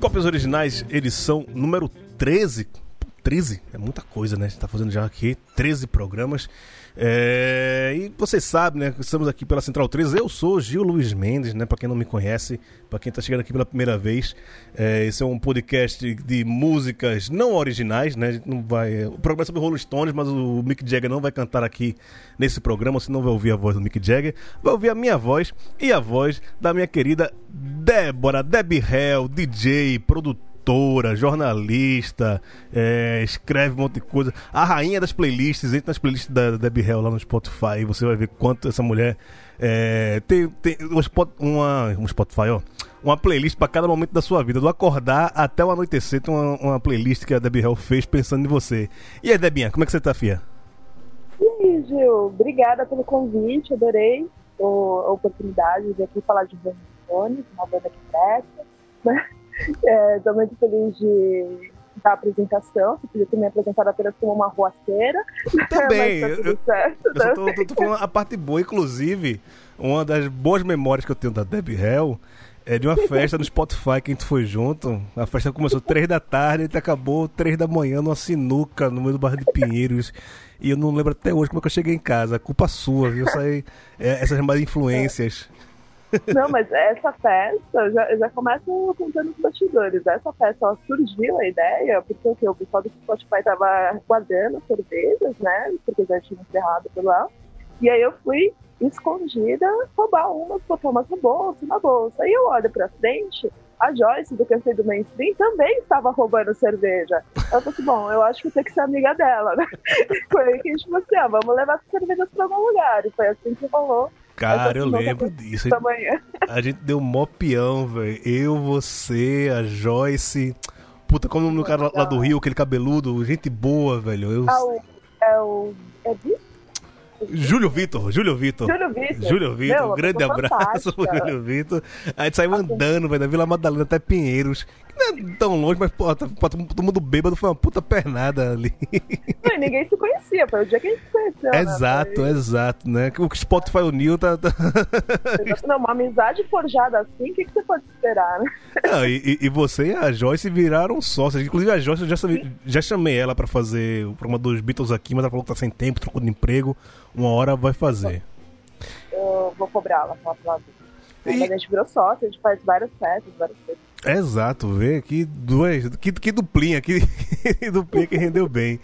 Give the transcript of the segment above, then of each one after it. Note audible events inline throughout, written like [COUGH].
Cópias originais, edição número 13. 13? É muita coisa, né? A gente tá fazendo já aqui 13 programas. É, e você sabe, né? Estamos aqui pela Central 3. Eu sou Gil Luiz Mendes, né? Para quem não me conhece, para quem está chegando aqui pela primeira vez, é, esse é um podcast de músicas não originais, né? não vai, o programa é sobre Rolling Stones, mas o Mick Jagger não vai cantar aqui nesse programa. Você não vai ouvir a voz do Mick Jagger, vai ouvir a minha voz e a voz da minha querida Débora, Debbie Hell, DJ, produtora cantora, jornalista, é, escreve um monte de coisa. A rainha das playlists, entra nas playlists da Debbie Hell lá no Spotify você vai ver quanto essa mulher é, tem, tem uma, um Spotify, ó, uma playlist para cada momento da sua vida, do acordar até o anoitecer, tem uma, uma playlist que a Debbie Hell fez pensando em você. E aí, Debinha, como é que você tá, Fia? E aí, Gil, obrigada pelo convite, adorei a oportunidade de aqui falar de Jones, uma banda que presta. Estou é, muito feliz de da apresentação. Você podia ter me apresentado apenas como uma ruaceira. Também. [LAUGHS] Tá eu, certo, eu só tô, tô, tô, falando a parte boa. Inclusive, uma das boas memórias que eu tenho da Debbie Hell é de uma festa no Spotify que a gente foi junto. A festa começou três da tarde e acabou três da manhã numa sinuca no meio do bairro de Pinheiros. E eu não lembro até hoje como é que eu cheguei em casa. Culpa sua, viu? Isso aí, é, essas mais influências. Não, mas essa festa, já, já começo contando os bastidores. Essa festa surgiu a ideia, porque o, que, o pessoal do Spotify tava guardando cervejas, né? Porque já tinha encerrado por lá. E aí eu fui escondida roubar umas, botar umas no bolso, na bolsa. Aí eu olho pra frente, a Joyce do Café do Mainstream também estava roubando cerveja. Eu falei assim, bom, eu acho que eu tenho que ser amiga dela, né? [LAUGHS] Foi aí que a gente falou assim, ah, vamos levar as cervejas pra algum lugar. E foi assim que rolou Cara, eu lembro disso. [LAUGHS] A gente deu mó peão, velho. Eu, você, a Joyce. Puta, como o nome do cara lá do Rio, aquele cabeludo, gente boa, velho. Eu... É o. É o. É Júlio Vitor, Júlio Vitor. Júlio Vitor. Júlio Vitor, um grande abraço [LAUGHS] pro Júlio Vitor. A gente saiu andando, velho, da Vila Madalena até Pinheiros. Não é tão longe, mas pô, tá, todo mundo bêbado foi uma puta pernada ali. Não, ninguém se conhecia, foi o dia que a gente se conheceu. Né? Exato, né? exato, né? O que Spotify uniu tá. tá... Não, uma amizade forjada assim, o que, que você pode esperar, né? Não, e, e você e a Joyce viraram sócias. Inclusive a Joyce, eu já, já chamei ela pra fazer o programa dos Beatles aqui, mas ela falou que tá sem tempo, trocou de emprego. Uma hora vai fazer. Eu vou cobrá-la, falar pra ela. E... A gente virou sócio, a gente faz várias festas, várias coisas. Exato, vê que, duas, que, que duplinha, que, [LAUGHS] que duplinha que rendeu bem.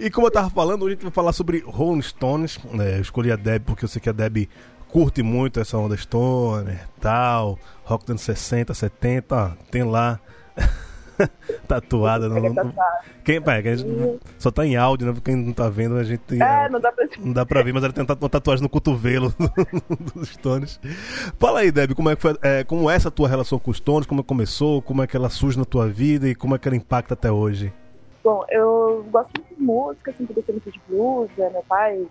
E como eu tava falando, hoje a gente vai falar sobre Rolling Stones. É, eu escolhi a Deb porque eu sei que a Deb curte muito essa onda Stoner, tal, rock dos anos 60, 70, tem lá [LAUGHS] [LAUGHS] tatuada. Não, não, quem, pá, quem só tá em áudio, né? Quem não tá vendo, a gente. É, não dá pra, não dá pra ver, mas ela tem uma tatuagem no cotovelo [LAUGHS] dos Stones. Fala aí, Deb, como é, que foi, é, como é essa tua relação com os Stones? Como começou? Como é que ela surge na tua vida e como é que ela impacta até hoje? Bom, eu gosto muito de música, sempre gostei muito de blues, né? meu pai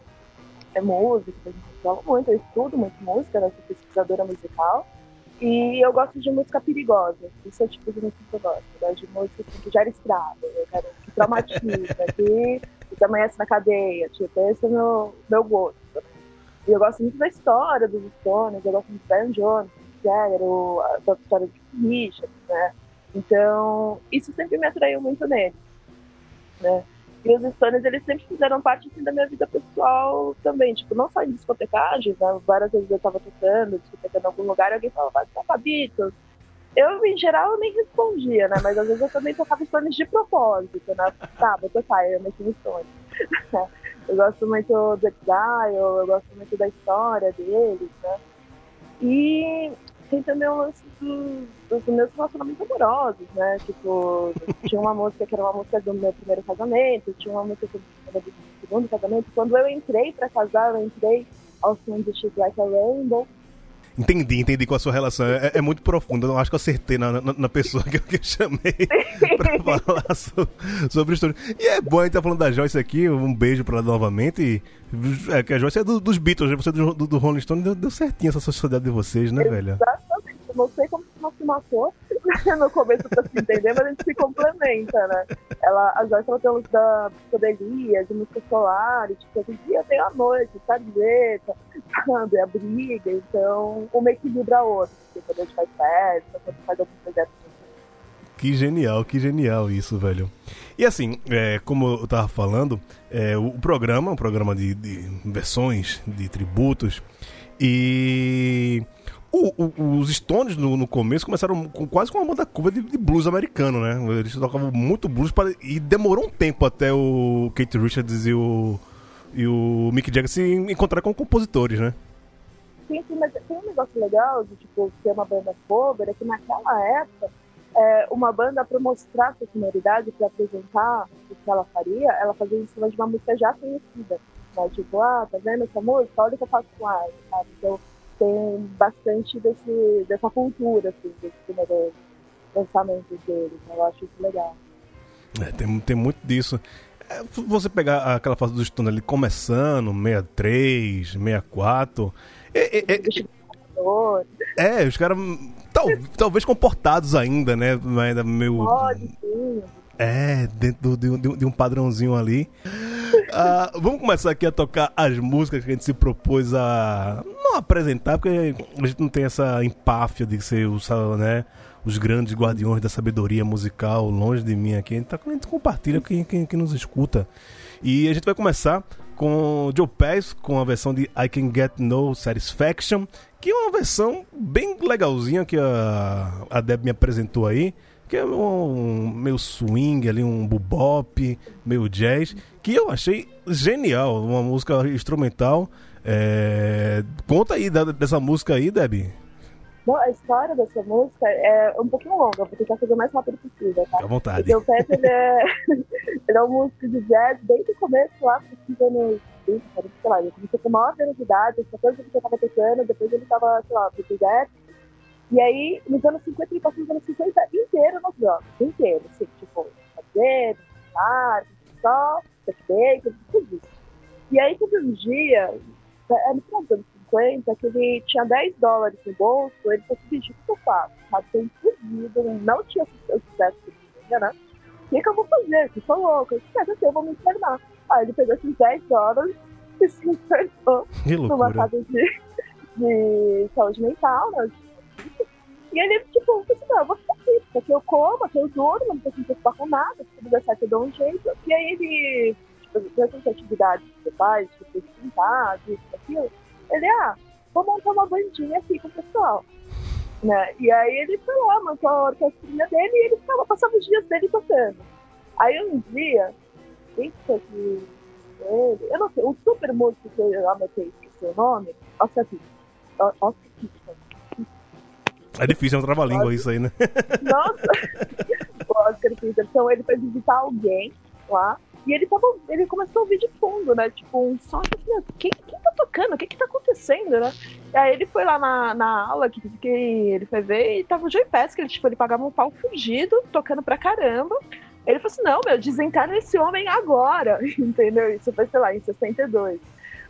é músico, a gente fala muito, eu estudo muito música, né? sou pesquisadora musical. E eu gosto de música perigosa. Esse é o tipo de música que eu gosto. Eu gosto de música assim, que gera estrada, eu quero que traumatiza, [LAUGHS] que, amanhece na cadeia. Tipo, esse é o meu, meu gosto. E eu gosto muito da história dos Stones, eu gosto muito do Brian Jones, Jagger, da história de Richard, né? Então, isso sempre me atraiu muito neles, né? E os Stones, eles sempre fizeram parte assim, da minha vida pessoal também. Tipo, não só em discotecagens, né? Várias vezes eu tava tocando, discotecando em algum lugar, e alguém falava, vai tocar Beatles. Eu, em geral, nem respondia, né? Mas às vezes eu também tocava Stones de propósito, né? Tá, vou tocar, eu mexi no Stones. [LAUGHS] eu gosto muito do Exile, eu gosto muito da história deles, né? E tem também o lance do, dos meus relacionamentos amorosos, né? Tipo, tinha uma música que era uma música do meu primeiro casamento, tinha uma música que era do segundo casamento. Quando eu entrei pra casar, eu entrei ao som de She's Like a Rainbow. Entendi, entendi com a sua relação. É, é muito profunda. Eu acho que eu acertei na, na, na pessoa que eu, que eu chamei [LAUGHS] pra falar sobre, sobre história. E é bom a gente tá falando da Joyce aqui. Um beijo pra ela novamente. E, é, que a Joyce é do, dos Beatles, né? você é do, do, do Rolling Stone. Deu, deu certinho essa sociedade de vocês, né, velho? Exatamente. Não sei como se matou. [LAUGHS] no começo pra se entender, mas a gente se complementa, né? Ela, a Joyce ela tem luz da psicodelia, de música solar, e, tipo, hoje dia tem a noite, sarjeta, sabe? A briga, então uma equilibra a outra, porque quando a gente faz festa, quando a gente faz algum projeto que genial, que genial isso, velho. E assim, é, como eu tava falando, é, o programa, um programa de, de versões, de tributos, e o, o, os Stones no, no, começo começaram com, quase com uma banda curva de, de, blues americano, né? Eles tocavam muito blues para, e demorou um tempo até o Kate Richards e o, e o Mick Jagger se encontrar com compositores, né? Sim, sim, mas tem um negócio legal de tipo, ser uma banda cover, é que naquela época é, uma banda para mostrar sua sonoridade, para apresentar o que ela faria, ela fazia em cima de uma música já conhecida. Né? Tipo, ah, tá vendo essa música? Olha o que eu faço com ela, sabe? Então tem bastante desse, dessa cultura, assim, desse primeiro lançamento deles. Né? Eu acho isso legal. É, tem, tem muito disso. É, você pegar aquela fase do Stone ali começando, 63, 64. É, é, é, é os caras Tal, talvez comportados ainda, né? Ainda meio. Pode, sim. É, dentro de, de, de um padrãozinho ali. Uh, vamos começar aqui a tocar as músicas que a gente se propôs a não apresentar, porque a gente não tem essa empáfia de ser os, né, os grandes guardiões da sabedoria musical longe de mim aqui. A gente, tá, a gente compartilha quem, quem, quem nos escuta. E a gente vai começar com Joe Pass, com a versão de I Can Get No Satisfaction, que é uma versão bem legalzinha que a, a Deb me apresentou aí. Que é um, meio swing ali, um bebop, meio jazz, que eu achei genial, uma música instrumental. É... Conta aí da, dessa música aí, Deb. Bom, a história dessa música é um pouquinho longa, vou tentar fazer o mais rápido possível, tá? À vontade. Porque o ele é, [LAUGHS] ele é um músico de jazz desde o começo, lá, nos anos 20, sei lá, ele começou com maior velocidade, essa coisa que eu tava tocando, depois ele tava, sei lá, pro jazz. E aí, nos anos 50, ele passou os anos 50 inteiro nos jogos, inteiro, assim, tipo, fazer, guitarra, só, bacon, tudo isso. E aí, teve um dia, no final dos anos 50, que ele tinha 10 dólares no bolso, ele falou assim, bicho, o que eu faço? Tem fudido, não tinha sucesso tinha, né? O que, eu vou fazer? Eu sou louco. Eu disse, assim, eu vou me internar. Aí ele pegou esses 10 dólares e se internou numa casa de, de saúde mental, né? E ele, tipo, assim, não, eu vou ficar aqui, porque eu como, aqui eu durmo, não preciso me preocupar com nada, se tudo der certo eu dou um jeito. E aí ele, tipo, essas atividades que você faz, tipo, pintar, isso, aquilo, ele, ah, vou montar uma bandinha aqui com o pessoal. Né? E aí ele foi lá, montou a orquestrinha dele e ele ficava, passava os dias dele tocando. Aí um dia, isso que ele, eu não sei, o super músico que eu anotei, esqueci o nome, Oscar Peterson. Oscar Peterson. É difícil, é um trava-língua isso aí, né? [LAUGHS] Nossa! o Oscar Peterson, ele foi visitar alguém lá e ele, tava, ele começou a ouvir de fundo, né? Tipo, um som assim, quem, quem tá tocando? O que que tá acontecendo, né? E aí ele foi lá na, na aula que, que ele foi ver e tava o Joey que ele, tipo, ele pagava um pau fugido, tocando pra caramba. Ele falou assim, não, meu, desenterna esse homem agora, [LAUGHS] entendeu? Isso foi, sei lá, em 62.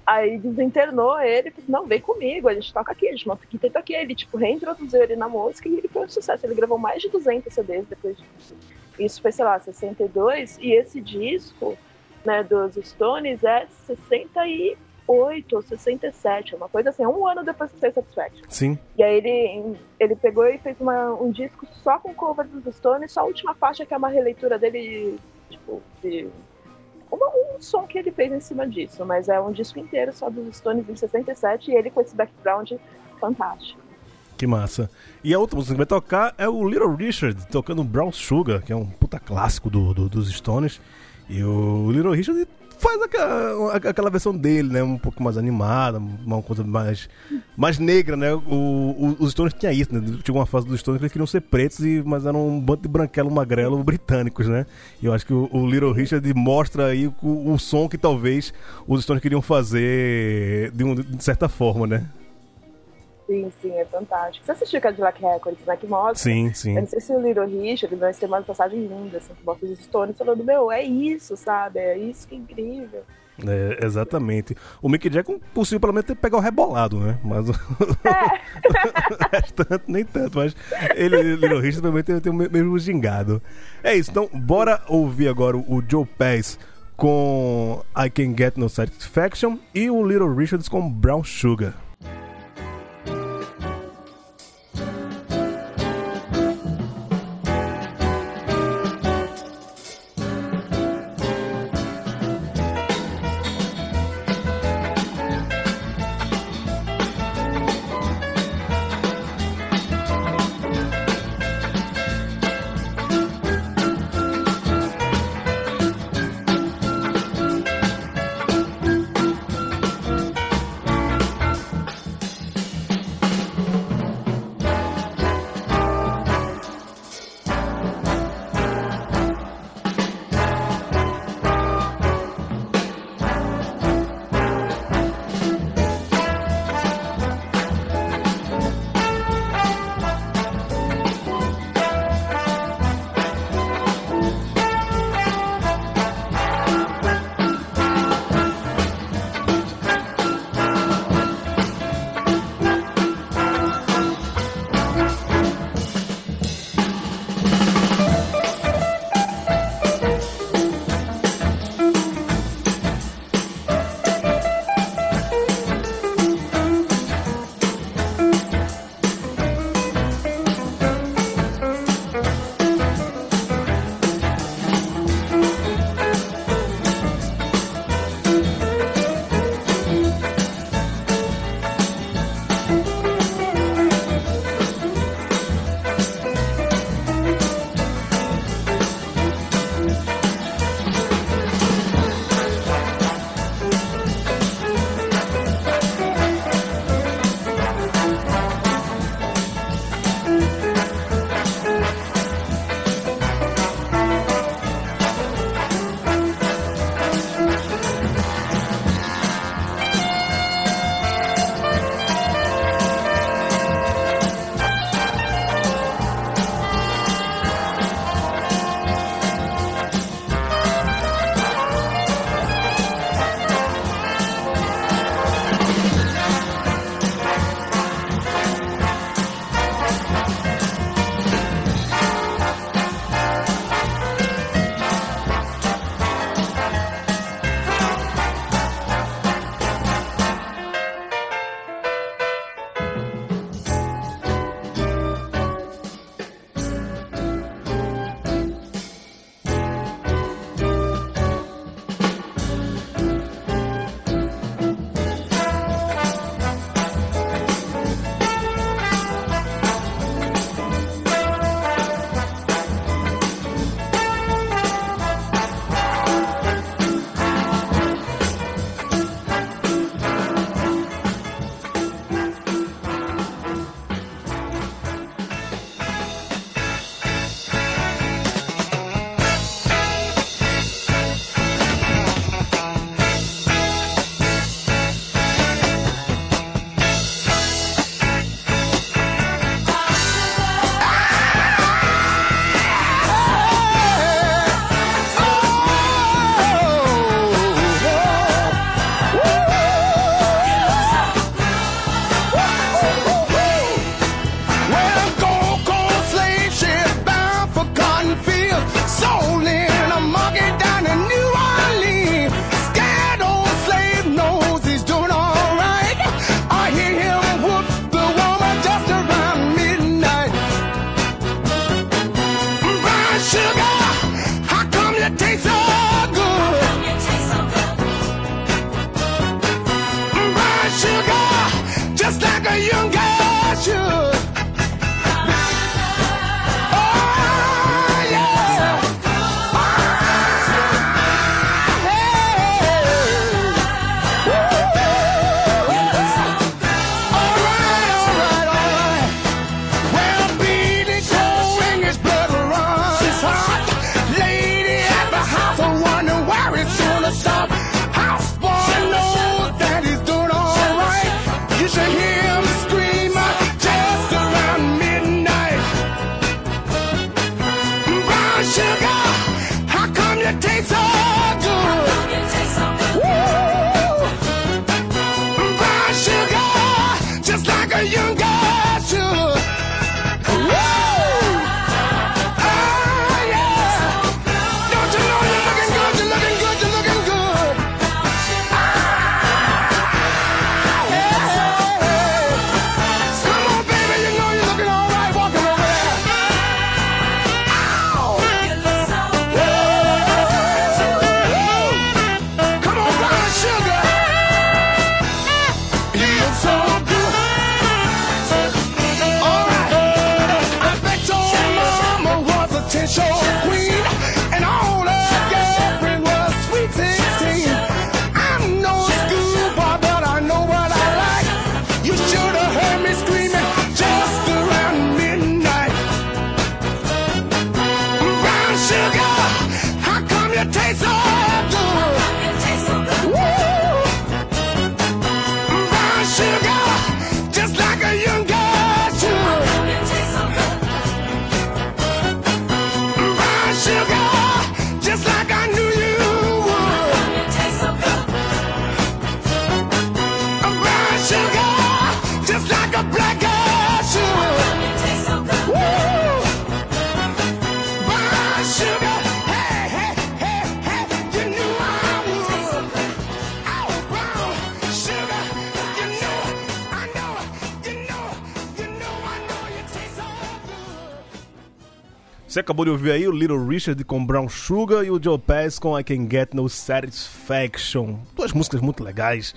Aí desinternou ele, não, vem comigo, a gente toca aqui, a gente monta aqui, tenta aqui. Ele, tipo, reintroduziu ele na música e ele foi um sucesso. Ele gravou mais de 200 CDs depois disso. Isso foi, sei lá, 62. E esse disco, né, dos Stones é 68 ou 67, uma coisa assim, um ano depois que saiu Satisfaction. Sim. E aí ele, ele pegou e fez uma, um disco só com cover dos Stones, só a última faixa que é uma releitura dele, tipo, de uma, um som que ele fez em cima disso, mas é um disco inteiro só dos Stones em 67 e ele com esse background fantástico. Que massa. E a outra música que vai tocar é o Little Richard tocando Brown Sugar, que é um puta clássico do, do dos Stones. E o Little Richard faz aquela, aquela versão dele, né? Um pouco mais animada, uma coisa mais, mais negra, né? O, o, os Stones tinha isso, né? Tinha uma fase dos Stones que eles queriam ser pretos, e, mas eram um bando de branquelo magrelo britânicos, né? E eu acho que o, o Little Richard mostra aí o, o, som que talvez os Stones queriam fazer de, um, de certa forma, né? Sim, sim, é fantástico. Você assistiu Cadillac Records, né? Que mostra. Sim, sim. Eu não sei se o Little Richard, tem uma passagem linda, assim, que mostra os Stones falando, meu, é isso, sabe? É isso que é incrível. É, exatamente. O Mick Jagger possível pelo menos ter pegar o rebolado, né? Mas o [LAUGHS] É. restante nem tanto, mas ele, Little Richard também tem, tem o mesmo gingado. É isso, então bora ouvir agora o Joe Pass com I Can Get No Satisfaction e o Little Richards com Brown Sugar. Acabou de ouvir aí o Little Richard com Brown Sugar e o Joe Pass com I Can Get No Satisfaction. Duas músicas muito legais.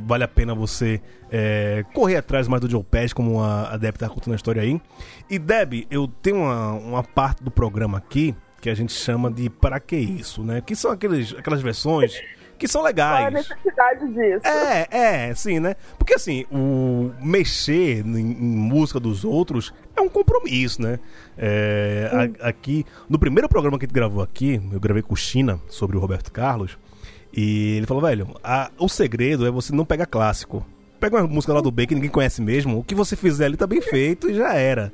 Vale a pena você é, correr atrás mais do Joe Pass, como a, Deb tá contando a história aí. E Deb, eu tenho uma, uma parte do programa aqui que a gente chama de Para Que Isso, né? Que são aqueles, aquelas versões que são legais. Qual a necessidade disso? É, é, sim, né? Porque assim, o mexer em, em música dos outros é um compromisso, né? É, a, aqui, no primeiro programa que a gente gravou aqui, eu gravei com o China sobre o Roberto Carlos, e ele falou, velho, a, o segredo é você não pegar clássico. Pega uma música lá do B que ninguém conhece mesmo, o que você fizer ali tá bem feito e já era.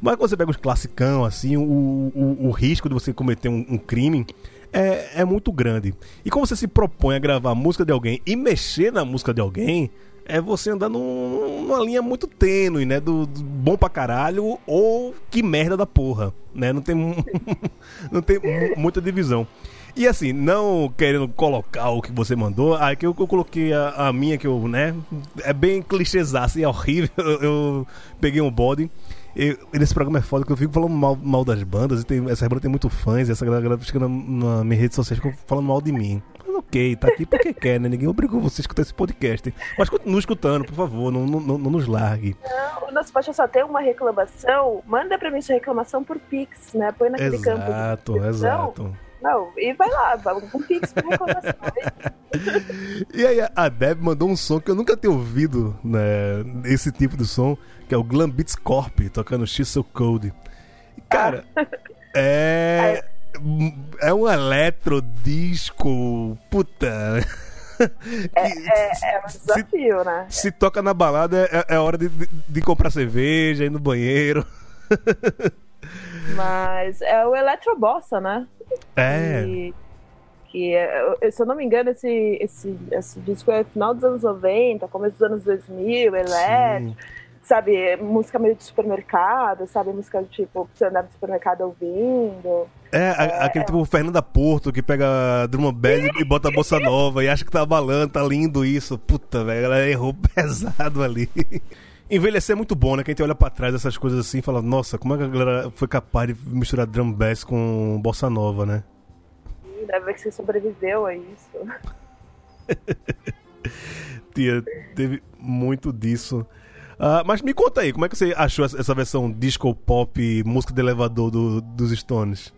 Mas quando você pega os classicão, assim, o, o, o risco de você cometer um, um crime é, é muito grande. E como você se propõe a gravar a música de alguém e mexer na música de alguém, é você andar num, numa linha muito tênue, né? Do, do, bom pra caralho ou que merda da porra, né? Não tem, [LAUGHS] não tem muita divisão. E assim, não querendo colocar o que você mandou, aí que eu, eu coloquei a, a, minha, que eu, né? É bem clichêzaço e é horrível. [LAUGHS] Eu, eu peguei um body. Eu, nesse programa é foda que eu fico falando mal, mal das bandas, e tem, essa banda tem muito fãs, e essa galera fica na, na minha rede social falando mal de mim. Mas ok, tá aqui porque [LAUGHS] quer, né? Ninguém obrigou você a escutar esse podcast. Mas continue escutando, por favor, não, não, não, não nos largue. Não, nossa, pode só ter uma reclamação, manda pra mim sua reclamação por Pix, né? Põe naquele exato, campo. Exato, exato. Não, e vai lá, com Pix com reclamação. e aí a Deb mandou um som que eu nunca tinha ouvido, né? Esse tipo de som que é o Glam Beats Corp, tocando X So Code. Cara, é. É um eletrodisco. Puta. É, é, é, um desafio, se, né? Se toca na balada, é, é hora de, de, de, comprar cerveja, ir no banheiro. Mas é o Eletrobossa, né? É. E, que, é, se eu não me engano, esse, esse, esse disco é final dos anos 90, começo dos anos 2000, elétrico sabe, música meio de supermercado, sabe, música tipo, você andar no supermercado ouvindo. É, é, aquele tipo Fernanda Porto que pega drum band e bota a bolsa nova e acha que tá balando, tá lindo isso. Puta, velho, ela errou [LAUGHS] pesado ali. Envelhecer é muito bom, né? Quem olha pra trás dessas coisas assim fala, nossa, como é que a galera foi capaz de misturar drum bass com bossa nova, né? Deve que você sobreviveu a isso. [LAUGHS] Tia, teve muito disso. Uh, mas me conta aí, como é que você achou essa versão disco pop, música de elevador do, dos Stones?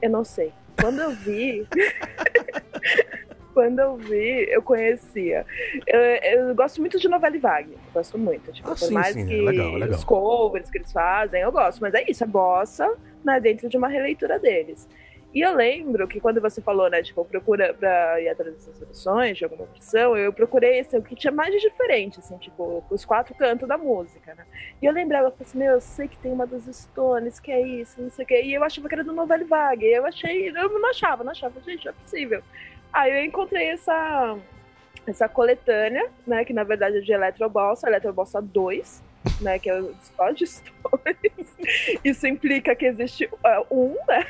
Eu não sei. Quando eu vi. [LAUGHS] quando eu vi, eu conhecia. Eu, eu, gosto muito de novela e vague. Gosto muito. Tipo, ah, por sim, mais sim, que é legal, é legal. os covers que eles fazem, eu gosto. Mas é isso, é bossa né, dentro de uma releitura deles. E eu lembro que quando você falou, né, tipo, procura pra ir atrás dessas soluções de alguma versão, eu procurei assim, o que tinha mais de diferente, assim, tipo, os quatro cantos da música, né? E eu lembrava, eu falei assim, meu, eu sei que tem uma dos Stones, que é isso, não sei o quê. E eu achava que era do Novel Vague. Eu achei, eu não achava, não achava, gente, não é possível. Aí eu encontrei essa, essa coletânea, né, que na verdade é de Eletrobossa, Eletrobossa 2, né, que é o só de Stones. Isso implica que existe uh, um, né?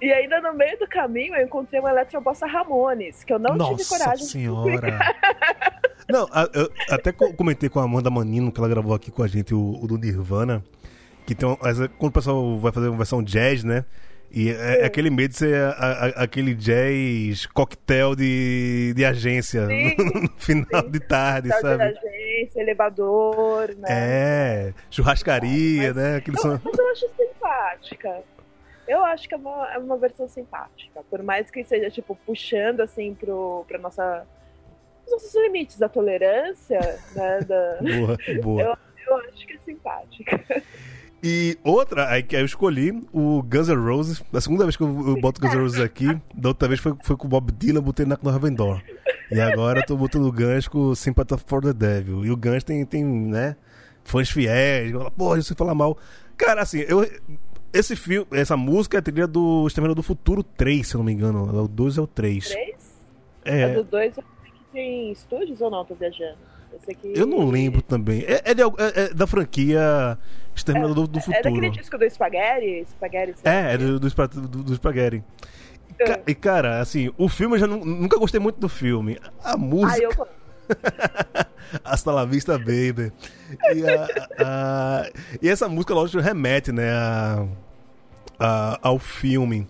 E ainda no meio do caminho eu encontrei uma Eletrobossa Ramones, que eu não Nossa tive coragem senhora. de [LAUGHS] Não, eu até comentei com a Amanda Manino, que ela gravou aqui com a gente, o, o do Nirvana, que tem um, quando o pessoal vai fazer uma versão jazz, né? E é, é aquele medo de ser a, a, aquele jazz coquetel de, de agência sim, [LAUGHS] no final sim. de tarde, coquetel sabe? De agência, elevador, né? É, churrascaria, mas, né? Aquele eu, som... mas eu acho simpática. Eu acho que é uma, é uma versão simpática. Por mais que seja, tipo, puxando, assim, pro, pra nossa... Os nossos limites da tolerância, né? Da... [LAUGHS] Boa, boa. [LAUGHS] Eu, eu acho que é simpática. E outra, aí que eu escolhi o Guns N' Roses. A segunda vez que eu, eu boto Guns N' Roses aqui, da outra vez foi, foi com o Bob Dylan, botei na Heaven Door. E agora eu tô botando o Guns com Sympathy for the Devil. E o Guns tem, tem né, fãs fiéis. Porra, isso fala mal. Cara, assim, eu, esse filme, essa música é a trilha do Exterminador do Futuro 3, se eu não me engano. É o 2 é o 3. 3? É. é do 2 que tem estúdios ou não? Tô viajando. Eu não lembro também. É, é, de, é, é da franquia Exterminador do, Futuro. É daquele disco do Spaghetti? Spaghetti é, é do, do, do, do Spaghetti. E, ca, e, cara, assim, o filme eu já nunca gostei muito do filme. A música. Ah, eu... [LAUGHS] Hasta la vista, baby. E, a, a, e essa música, lógico, remete, né? A, a, ao filme.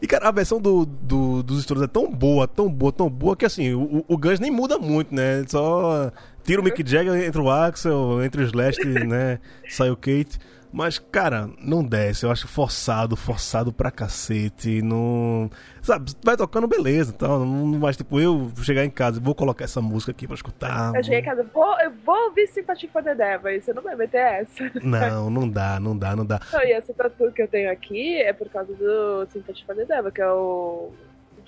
E, cara, a versão do, do, dos Stones é tão boa, tão boa, tão boa, que assim, o, o Guns nem muda muito, né? Só tira o Mick Jagger, entre o Axel, entre os Last, [LAUGHS] né? Sai o Kate. Mas, cara, não desce. Eu acho forçado, forçado pra cacete. Não. Sabe, vai tocando, beleza. Então, não vai, tipo, eu chegar em casa vou colocar essa música aqui pra escutar. Eu cheguei em casa, vou, eu vou ouvir Sympathy for the Devil. Você não vai meter essa. Não, não dá, não dá, não dá. Não, e essa tatu que eu tenho aqui é por causa do Sympathy for the Devil, que é o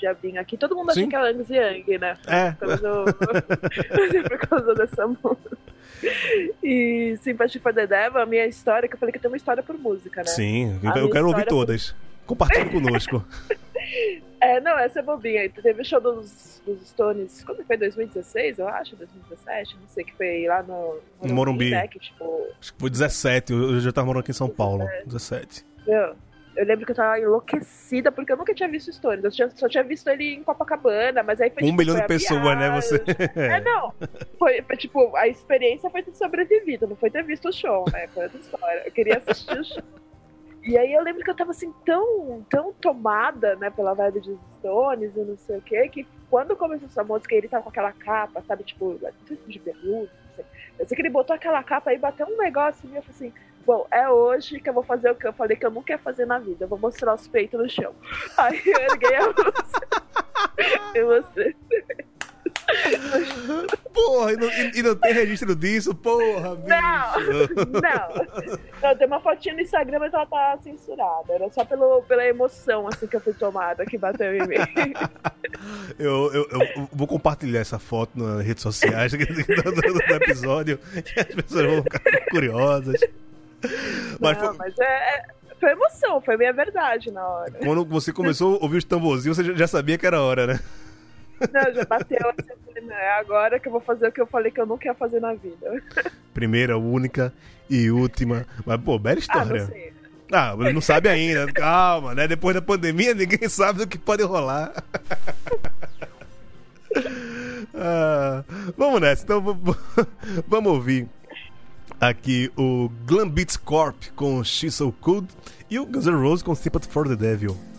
diabinho aqui. Todo mundo acha Sim. que é Angus Young, né? É. Por causa, do... por causa dessa música. E Sympathy for the Devil, a minha história, que eu falei que eu tenho uma história por música, né? Sim, A eu quero ouvir todas. Compartilhe conosco. [LAUGHS] É, não, essa é bobinha. Teve o show dos, dos Stones, quando foi? 2016, eu acho? 2017? Não sei, que foi lá no No Morumbi. né? Que, tipo, Acho que foi 17, eu já tava morando aqui em São Paulo. 17. meu, eu lembro que eu tava enlouquecida porque eu nunca tinha visto Stones. Eu tinha- só tinha visto ele em Copacabana, mas aí foi Um tipo, milhão de pessoas, né? Você. [LAUGHS] É, não. Foi, foi, tipo, a experiência foi ter sobrevivido, não foi ter visto o show, né? Foi outra história. Eu queria assistir o show. E aí eu lembro que eu tava assim, tão, tão tomada, né, pela vibe dos Stones e não sei o quê, que quando começou essa música ele tava com aquela capa, sabe, tipo, se de bermuda, não sei. Eu sei que ele botou aquela capa aí, bateu um negócio mim, eu falei assim, bom, é hoje que eu vou fazer o que eu falei que eu nunca ia fazer na vida, eu vou mostrar os peitos no chão. Aí eu erguei a música. [LAUGHS] E você? Porra, e não, e- não tem registro disso? Porra, bicho. Não, não. Não, tem uma fotinha no Instagram, mas ela tá censurada. Era só pelo, pela emoção, assim, que eu fui tomada, que bateu em mim. Eu, eu, eu vou compartilhar essa foto nas redes sociais do, do- do episódio. Que as pessoas vão ficar curiosas. [LAUGHS] Mas não, foi- mas é, é- foi emoção, foi minha verdade na hora. quando você começou a ouvir os tamborzinhos, você já- sabia que era hora, né? Não, já bateu assim, eu falei, não, é agora que eu vou fazer o que eu falei que eu nunca ia fazer na vida. [LAUGHS] Primeira, única e última. Mas, pô, bela Ah, história. não sei. Ah, não sabe ainda. [LAUGHS] Calma, né? Depois da pandemia, ninguém sabe do que pode rolar. Ah, vamos nessa. Então, vamos ouvir aqui o Glam Beats Corp com She's So Cool e o Guns N' Roses com Sympathy for the Devil.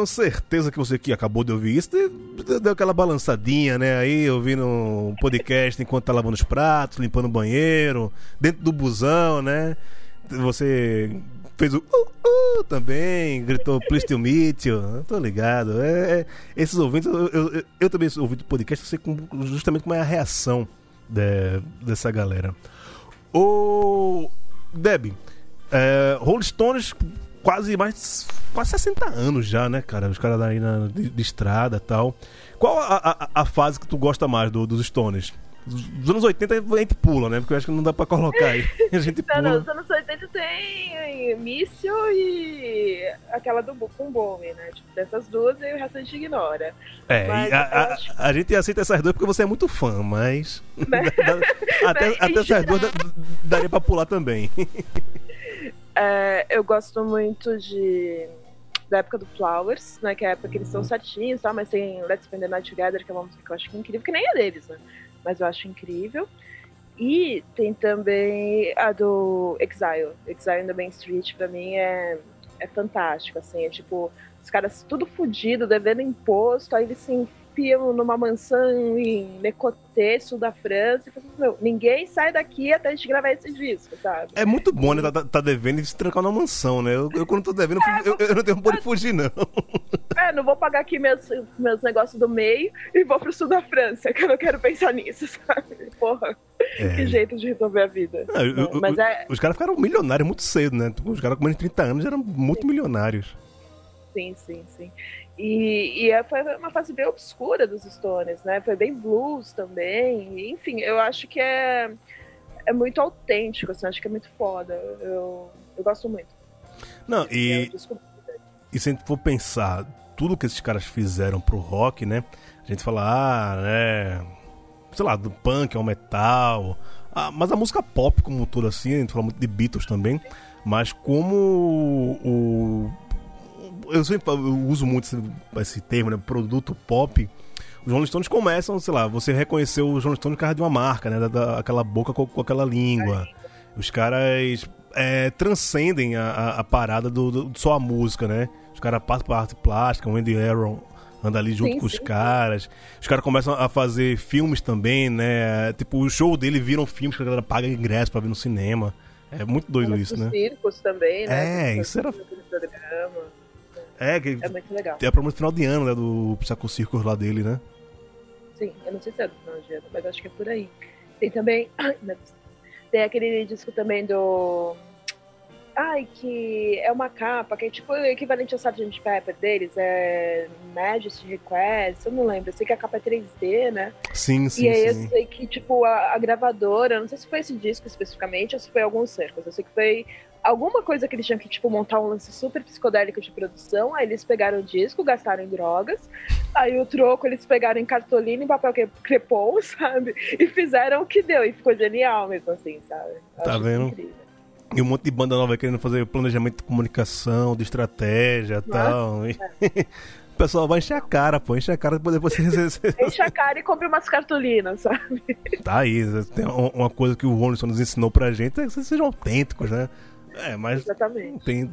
Tenho certeza que você que acabou de ouvir isso deu- aquela balançadinha, né? Aí ouvindo um podcast enquanto tá lavando os pratos, limpando o banheiro, dentro do busão, né? Você fez o uh, uh, também, gritou please to meet you. Tô ligado. É, é, esses ouvintes, eu, eu, eu- também ouvi do podcast, eu sei como- justamente como é a reação de- dessa galera. Ô, Deb, é, Rolling Stones, quase mais. Quase 60 anos já, né, cara? Os caras aí na, de, de estrada e tal. Qual a, a, a fase que tu gosta mais do- dos Stones? Dos anos 80 a gente pula, né? Porque eu acho que não dá pra colocar aí. [LAUGHS] A gente Não, não, pula. os anos 80 tem Míssil e aquela do Bu- com Bome, né? Tipo, dessas duas e o resto a gente ignora. É, mas e a, eu a- acho- a gente aceita essas duas porque você é muito fã, mas. Né? [LAUGHS] até [LAUGHS] Mas, até essas duas dá- daria pra pular também. É, eu gosto muito de da época do Flowers, né? Que é a época que eles são certinhos, tá? Mas tem Let's Spend the Night Together, que é uma música que eu acho incrível, que nem é deles, né? Mas eu acho incrível. E tem também a do Exile. Exile in the Main Street, pra mim, é, é fantástico, assim. É tipo, os caras tudo fudido, devendo imposto, aí eles se numa mansão em Necotê, sul da França, e assim, meu, ninguém sai daqui até a gente gravar esse disco, sabe? É muito bom, né? Tá, tá devendo e se trancar numa mansão, né? Eu, eu quando tô devendo, eu, eu- eu não tenho por onde fugir, não. É, não vou pagar aqui meus, meus negócios do meio e vou pro sul da França, que eu não quero pensar nisso, sabe? Porra, que É. jeito de resolver a vida. Eu- Mas é, Os caras ficaram milionários muito cedo, né? Os caras com menos de 30 anos eram muito milionários. sim, sim, sim. E, e é- foi uma fase bem obscura dos Stones, né? Foi bem blues também. Enfim, eu acho que é, é muito autêntico, assim, acho que é muito foda. Eu, eu gosto muito. Não, e, e se a gente for pensar tudo que esses caras fizeram pro rock, né? A gente fala, ah, né? Sei lá, do punk ao metal. Ah, mas a música pop como um todo, assim, a gente fala muito de Beatles também. Mas como o. Eu sempre eu uso muito esse, esse termo, né? Produto pop. Os Rolling Stones começam, sei lá, você reconheceu os Rolling Stones por causa de uma marca, né? Da, da- aquela boca com, com aquela língua. Os caras é, transcendem a, a, a parada do, do- só a música, né? Os caras passam pra arte plástica, o Andy Aaron anda ali junto Sim, com os sim, caras. Os caras começam a fazer filmes também, né? Tipo, o show dele viram filmes que a galera paga ingresso pra ver no cinema. É muito doido isso, né? circos também, né? É, isso era-. É, que É muito legal. tem a promoção final de ano, né? Do Psycho Circus lá dele, né? Sim, eu não sei se é do final de ano, mas acho que é por aí. Tem também. [COUGHS] Tem aquele disco também do. Ai, que é uma capa, que é tipo o equivalente ao Sgt. Pepper deles, é Majesty Request, eu não lembro, eu sei que a capa é 3D, né? Sim, sim, e aí eu sim. sei que, tipo, a, a gravadora, eu não sei se foi esse disco especificamente ou se foi alguns cercos, eu sei que foi alguma coisa que eles tinham que, tipo, montar um lance super psicodélico de produção, aí eles pegaram o disco, gastaram em drogas, aí o troco eles pegaram em cartolina e papel cre- crepom, [LAUGHS] sabe? E fizeram o que deu, e ficou genial mesmo assim, sabe? Eu Tá vendo? incrível. E um monte de banda nova querendo fazer planejamento de comunicação, de estratégia e tal. E- [LAUGHS] o pessoal vai encher a cara, pô, encher a cara depois [LAUGHS] depois você, você- Enche a cara e compre umas cartolinas, [LAUGHS] sabe? Tá aí, tem uma coisa que o Ronson nos ensinou pra gente é que vocês sejam autênticos, né? É, mas Exatamente. tem,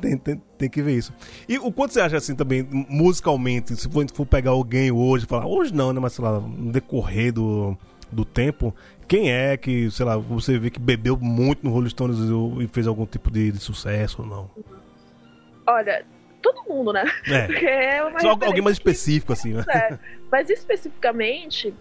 tem, tem, tem, que ver isso. E o quanto você acha assim também, musicalmente, se for, for pegar alguém hoje, falar, hoje não, né? Mas sei lá, no decorrer do, do tempo, quem é que, sei lá, você vê que bebeu muito no Rolling Stones e- fez algum tipo de, de sucesso ou não? Olha, todo mundo, né? É. [LAUGHS] Porque é uma Só alguém mais específico, assim, né? É, mas especificamente,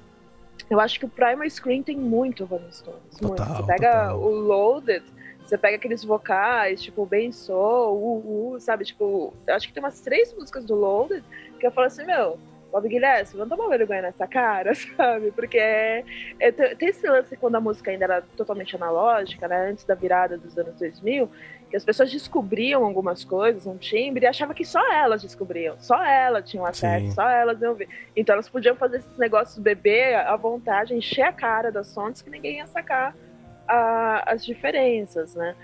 eu acho que o Primal Screen tem muito Rolling Stones. muito. Total, Você pega total. o Loaded, você pega aqueles vocais, tipo, Ben Soul, uh, uh, sabe? Tipo, eu acho que tem umas três músicas do Loaded que eu falo assim, meu, Bob Guilherme, vamos tomar vergonha nessa cara, [LAUGHS] sabe? Porque é, é- tem esse lance quando a música ainda era totalmente analógica, né? Antes da virada dos anos 2000, que as pessoas descobriam algumas coisas, um timbre, e achavam que só elas descobriam, só elas tinham acesso, Sim. só elas iam ver. Então elas podiam fazer esses negócios beber à vontade, encher a cara das sons que ninguém ia sacar a- as diferenças, né?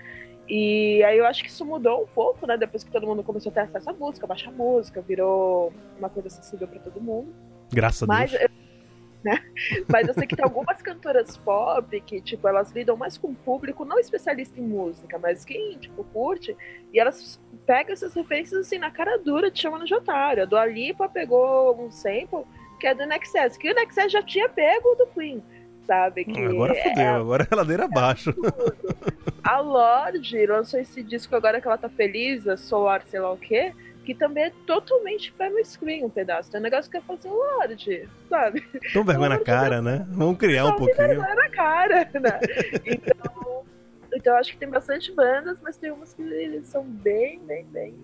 E aí eu acho que isso mudou um pouco, né? Depois que todo mundo começou a ter acesso à música, baixar música, virou uma coisa acessível para todo mundo. Graças a Mas Deus. eu- né? [LAUGHS] Mas eu sei que tem algumas cantoras pop que, tipo, elas lidam mais com o público, não especialista em música, mas quem, tipo, curte, e elas pegam essas referências, assim, na cara dura, te chamando de otário. A Dua Lipa pegou um sample que é do Nexus, que o Nexus já tinha pego do Queen, sabe? Que Agora é- fodeu, agora é ladeira abaixo. A Lorde lançou esse disco agora que ela tá feliz, a Solar, sei lá o quê, que também é totalmente no screen um pedaço. Tem um negócio que é fazer Lorde, sabe? Tão vergonha na cara, né? Vamos criar um pouquinho. vergonha na cara, né? Então, então eu acho que tem bastante bandas, mas tem umas que eles são bem, bem, bem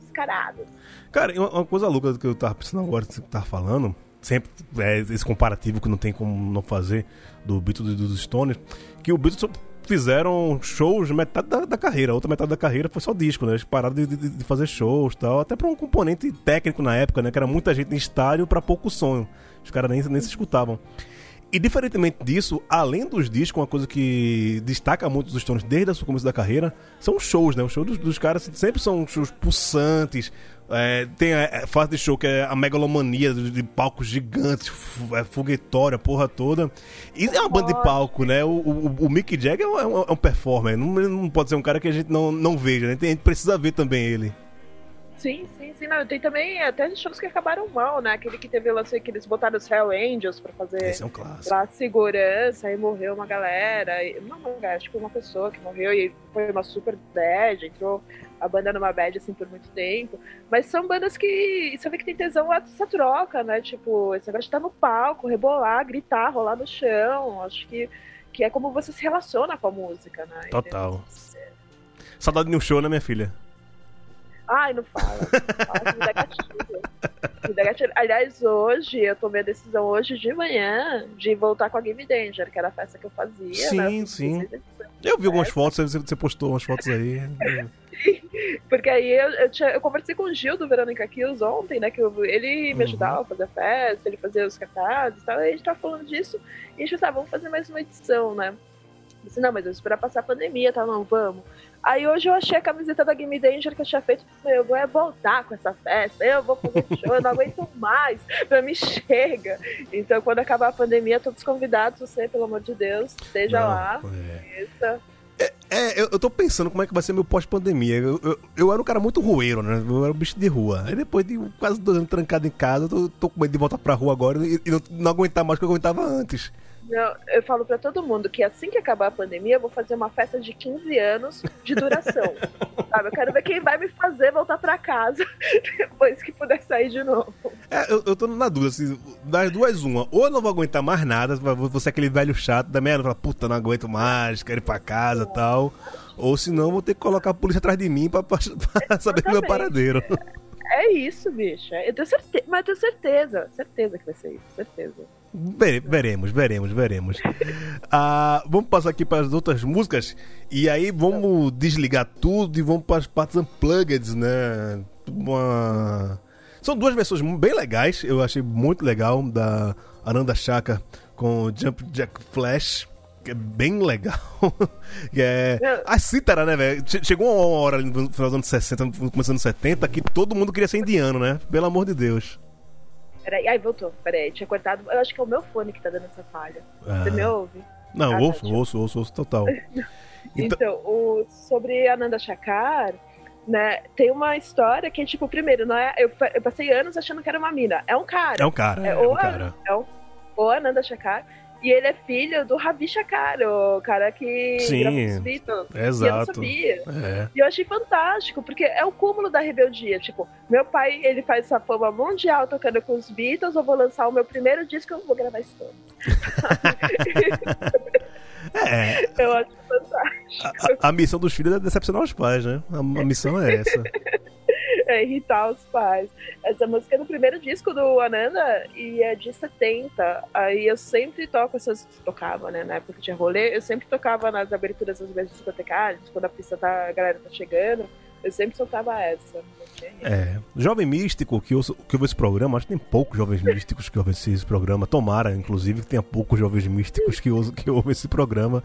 descaradas. Cara, uma, uma coisa louca que eu tava pensando agora, que você tava falando, sempre é esse comparativo que não tem como não fazer do Beatles e dos Stones, que o Beatles fizeram shows metade da, da carreira, a outra metade da carreira foi só disco, né? Eles pararam de, de- de fazer shows tal, até pra um componente técnico na época, né? Que era muita gente em estádio pra pouco sonho. Os caras nem, nem se escutavam. E diferentemente disso, além dos discos, uma coisa que destaca muito os Stones desde o começo da carreira são os shows, né? Os shows dos, dos caras sempre são shows pulsantes. É, tem a, a fase de show que é a megalomania de, de palcos gigantes, é, foguetória, porra toda. E é uma banda de palco, né? O, o, o Mick Jagger é um, é um performer, não, não pode ser um cara que a gente não, não veja, né? A gente precisa ver também ele. Sim, sim, sim. Não, tem também até shows que acabaram mal, né? Aquele que teve lance que eles botaram os Hell Angels pra fazer Esse é um clássico. pra segurança, aí morreu uma galera. e- Não, uma galera, acho que uma pessoa que morreu e foi uma super bad, entrou a banda numa bad assim por muito tempo. Mas são bandas que você vê que tem tesão essa troca, né? Tipo, esse negócio de estar no palco, rebolar, gritar, rolar no chão. Acho que, que é como você se relaciona com a música, né? Total. Saudade de um show, né, minha filha? Ai, não fala. Fala que me dá gatilho. Me dá gatilho. Aliás, hoje, eu tomei a decisão hoje de manhã de voltar com a Game Danger, que era a festa que eu fazia. Sim, né? Sim. 16 edições. Eu vi algumas fotos, você, você postou umas fotos aí. [LAUGHS] Porque aí eu, eu, tinha- eu conversei com o Gil do Verônica Kills ontem, né? Que eu- ele Uhum. me ajudava a fazer a festa, ele fazia os cartazes e tal. E a gente tava falando disso. E a gente falou, tá, vamos fazer mais uma edição, né? Eu disse, não, mas eu esperar passar a pandemia, tá? Não, vamos. Aí hoje eu achei a camiseta da Game Danger que eu tinha feito. Eu vou é voltar com essa festa, eu vou fazer show, eu não aguento mais. Pra mim chega. Então, quando acabar a pandemia, todos convidados, você, pelo amor de Deus, esteja Não, lá. é. Essa- É, eu, eu tô pensando como é que vai ser meu pós-pandemia. Eu, eu, eu era um cara muito rueiro, né? Eu era um bicho de rua. Aí depois de quase dois anos trancado em casa, eu tô, tô com medo de voltar pra rua agora e, e não, não aguentar mais o que eu aguentava antes. Não, eu falo pra todo mundo que assim que acabar a pandemia, eu vou fazer uma festa de 15 anos de duração. [LAUGHS] sabe? Eu quero ver quem vai me fazer voltar pra casa [LAUGHS] depois que puder sair de novo. É, eu, eu tô na dúvida, assim, das duas, uma. Ou eu não vou aguentar mais nada, vou ser aquele velho chato da meia, falar, puta, não aguento mais, quero ir pra casa e tal. Ou senão vou ter que colocar a polícia atrás de mim pra, pra- [LAUGHS] pra saber do meu paradeiro. É isso, bicha. Eu tenho certeza, mas eu tenho certeza, certeza que vai ser isso, certeza. Vere- veremos, veremos, veremos. Ah, vamos passar aqui para as outras músicas e aí vamos desligar tudo e vamos para as partes unplugged, né? Uma... São duas versões bem legais, eu achei muito legal, da Aranda Chaka com Jump Jack Flash, que é bem legal. [LAUGHS] é... A cítara, né, velho? Che- Chegou uma hora ali no final dos anos 60, no começo dos anos 70, que todo mundo queria ser indiano, né? Pelo amor de Deus. Peraí, ai, voltou. Peraí, tinha cortado. Eu acho que é o meu fone que tá dando essa falha. Você Ah. me ouve? Não, Ah, ouço, tá, ouço, ouço, ouço total. [LAUGHS] Então- Então, o, sobre Ananda Chakar, né, tem uma história que, tipo, primeiro, não é, eu, eu passei anos achando que era uma mina. É um cara. É um cara, É, é ou um cara. É o, o Ananda Chakar. E ele é filho do Ravi Chakar, o cara que Sim, Beatles. E eu não Exato. sabia. É. E eu achei fantástico, porque é o cúmulo da rebeldia. Tipo, meu pai, ele faz essa fama mundial tocando com os Beatles, eu vou lançar o meu primeiro disco, eu vou gravar Stones. [LAUGHS] É, [LAUGHS] Eu acho fantástico. a, a missão dos filhos é decepcionar os pais, né? A, a missão é essa. [LAUGHS] [LAUGHS] É irritar os pais. Essa música é no primeiro disco do Ananda e é de 70. Aí eu sempre toco essas. Tocava, né? Na época tinha rolê, eu sempre tocava nas aberturas das mesas discotecárias, quando a pista tá. A galera tá chegando. Eu sempre soltava essa. É, Jovem Místico, que ouve, que ouve esse programa, acho que tem poucos jovens místicos que ouvem esse, programa. Tomara, inclusive, que tenha poucos jovens místicos que, ousam- que ouvem esse programa.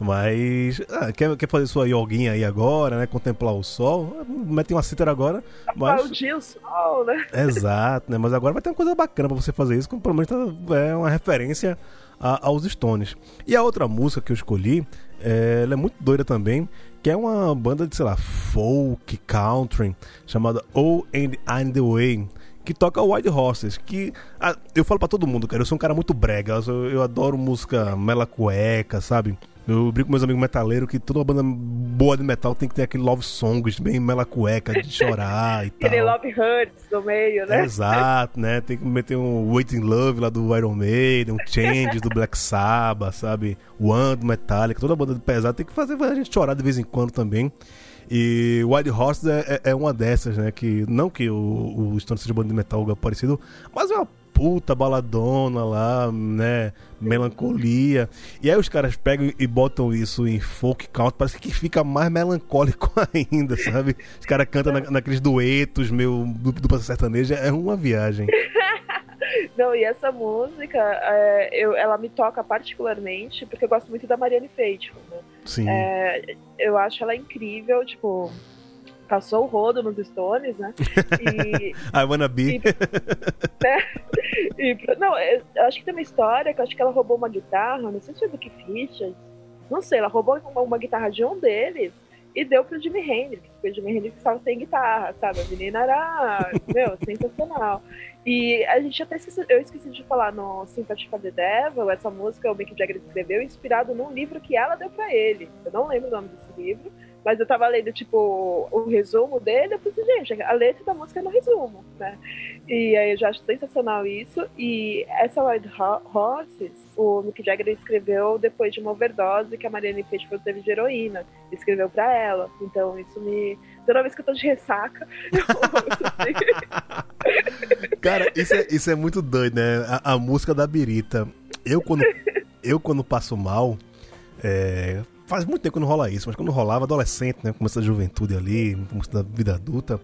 Mas, ah, quer, quer fazer sua yoguinha aí agora, né? Contemplar o sol? Mete uma cítara agora. Mas, Aplaudir o sol, né? Exato, né? Mas agora vai ter uma coisa bacana pra você fazer isso, que pelo menos tá- é uma referência a- aos Stones. E a outra música que eu escolhi, é, ela é muito doida também, que é uma banda de, sei lá, folk, country, chamada Oh and I'm the Way. Que toca White Horses, que ah, eu falo pra todo mundo, cara, eu sou um cara muito brega, eu, eu adoro música mela cueca, sabe? Eu brinco com meus amigos metaleiros que toda banda boa de metal tem que ter aquele love songs bem mela cueca, de chorar e [LAUGHS] tal. Aquele Love Hurts no meio, né? Exato, né? Tem que meter um Waiting Love lá do Iron Maiden, um Changes do Black Sabbath, sabe? One do Metallica, toda banda pesada tem que fazer a gente chorar de vez em quando também. E Wild Horses é, é- é uma dessas, né? Que não que o, o Stone seja banda de metal algo parecido, mas é uma puta baladona lá, né? Melancolia. E aí os caras pegam e botam isso em folk count, parece que fica mais melancólico [LAUGHS] ainda, sabe? Os caras cantam na- naqueles duetos, meu, dupla sertaneja, é uma viagem. [LAUGHS] Não, e essa música, é, eu, ela me toca particularmente porque eu gosto muito da Marianne Faithfull, né? Sim. É, eu acho ela incrível, tipo, passou o rodo nos Stones, né? E, [LAUGHS] I wanna be. e pro- não, eu eu acho que tem uma história que eu acho que ela roubou uma guitarra, não sei se foi do Keith Richards, não sei, ela roubou uma, uma guitarra de um deles e deu pro Jimi Hendrix, porque o Jimi Hendrix estava sem guitarra, sabe? A menina era, [LAUGHS] meu, sensacional. E a gente até esqueci, eu esqueci de falar no Sympathy for the Devil, essa música o Mick Jagger escreveu inspirado num livro que ela deu pra ele. Eu não lembro o nome desse livro, mas eu tava lendo, tipo, o resumo dele, eu pensei, gente, a letra da música é no resumo, né? E aí eu já acho sensacional isso. E essa Wild Ho- Horses, o Mick Jagger escreveu depois de uma overdose que a Marianne Faithfull teve de heroína. Escreveu pra ela. Então isso me... Toda vez que eu tô de ressaca, [LAUGHS] eu ouço assim. [LAUGHS] Cara, isso é, isso é muito doido, né? A, a música da Birita. Eu quando, eu, quando passo mal, é, faz muito tempo que não rola isso, mas quando rolava, adolescente, né? Começa a juventude ali, começo da vida adulta.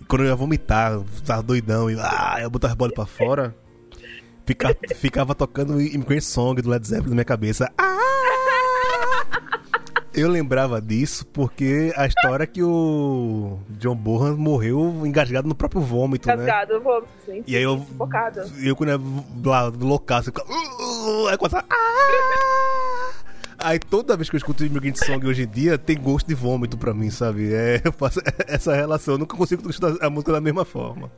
E quando eu ia vomitar, tava doidão, e ah, eu botava a bola pra fora, fica, ficava tocando Immigrant Song do Led Zeppelin na minha cabeça. Ah! Eu lembrava disso porque a história é que o John Bonham morreu engasgado no próprio vômito, né? Rasgado, eu vou. Sim, E aí eu- Focado. Eu quando é lá, loucaço, eu fico. "Uh, uh", Aí quando fala, "Ah!" Aí toda vez que eu escuto Immigrant Song hoje em dia, tem gosto de vômito pra mim, sabe? É, eu faço [LAUGHS] essa relação. Eu nunca consigo escutar a música da mesma forma.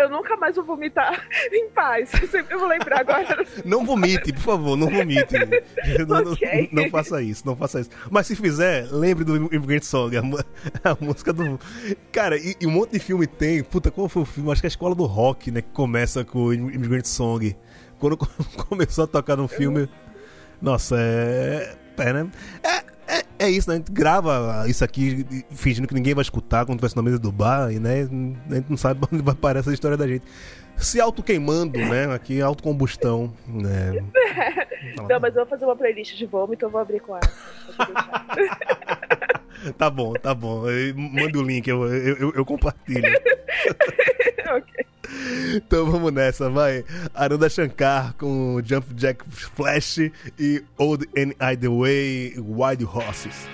Eu nunca mais vou vomitar [LAUGHS] em paz. Eu sempre vou lembrar agora. Não vomite, por favor, não vomite. [LAUGHS] Não, não- não faça isso, não faça isso. Mas se fizer, lembre do Immigrant Song, a, a música do. Cara, e, e um monte de filme tem. Puta, qual foi o filme? Acho que é a Escola do Rock, né? Que começa com o Immigrant Song. Quando começou a tocar no filme. Nossa, é. É, né? é, é, é isso, né? A gente grava isso aqui fingindo que ninguém vai escutar quando tivesse na mesa do bar, e né? A gente não sabe [LAUGHS] onde vai parar essa história da gente. Se auto-queimando, né? Aqui, autocombustão, né? [LAUGHS] Não, mas eu vou fazer uma playlist de vômito, eu vou abrir com essa. [LAUGHS] [LAUGHS] Tá bom, tá bom. Manda o link, eu, eu, eu- eu compartilho. [LAUGHS] ok. Então vamos nessa, vai. Aranda Shankar com Jump Jack Flash e Old and I The Way Wild Horses.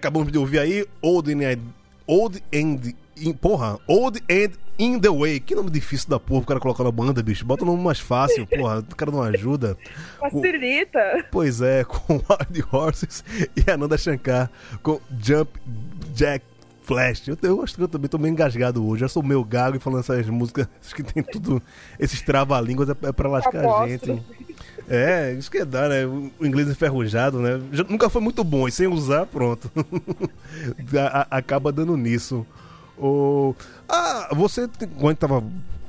Acabamos de ouvir aí Old and, Old and in, porra, Old and In the Way. Que nome difícil da porra o cara colocar na banda, bicho. Bota o nome mais fácil, porra. O cara não ajuda. [LAUGHS] Facilita. Pois é, [LAUGHS] com Wild Horses e Ananda Shankar com Jump Jack Flash. Eu, eu acho que eu também tô meio engasgado hoje. Eu sou meio gago e falando essas músicas [LAUGHS] que tem tudo. Esses trava-línguas é, é pra lascar a gente. É, isso que é dar, né? O inglês enferrujado, né? Já- nunca foi muito bom, e sem usar, pronto. [LAUGHS] A- a- acaba dando nisso. O... Ah, você, quando tava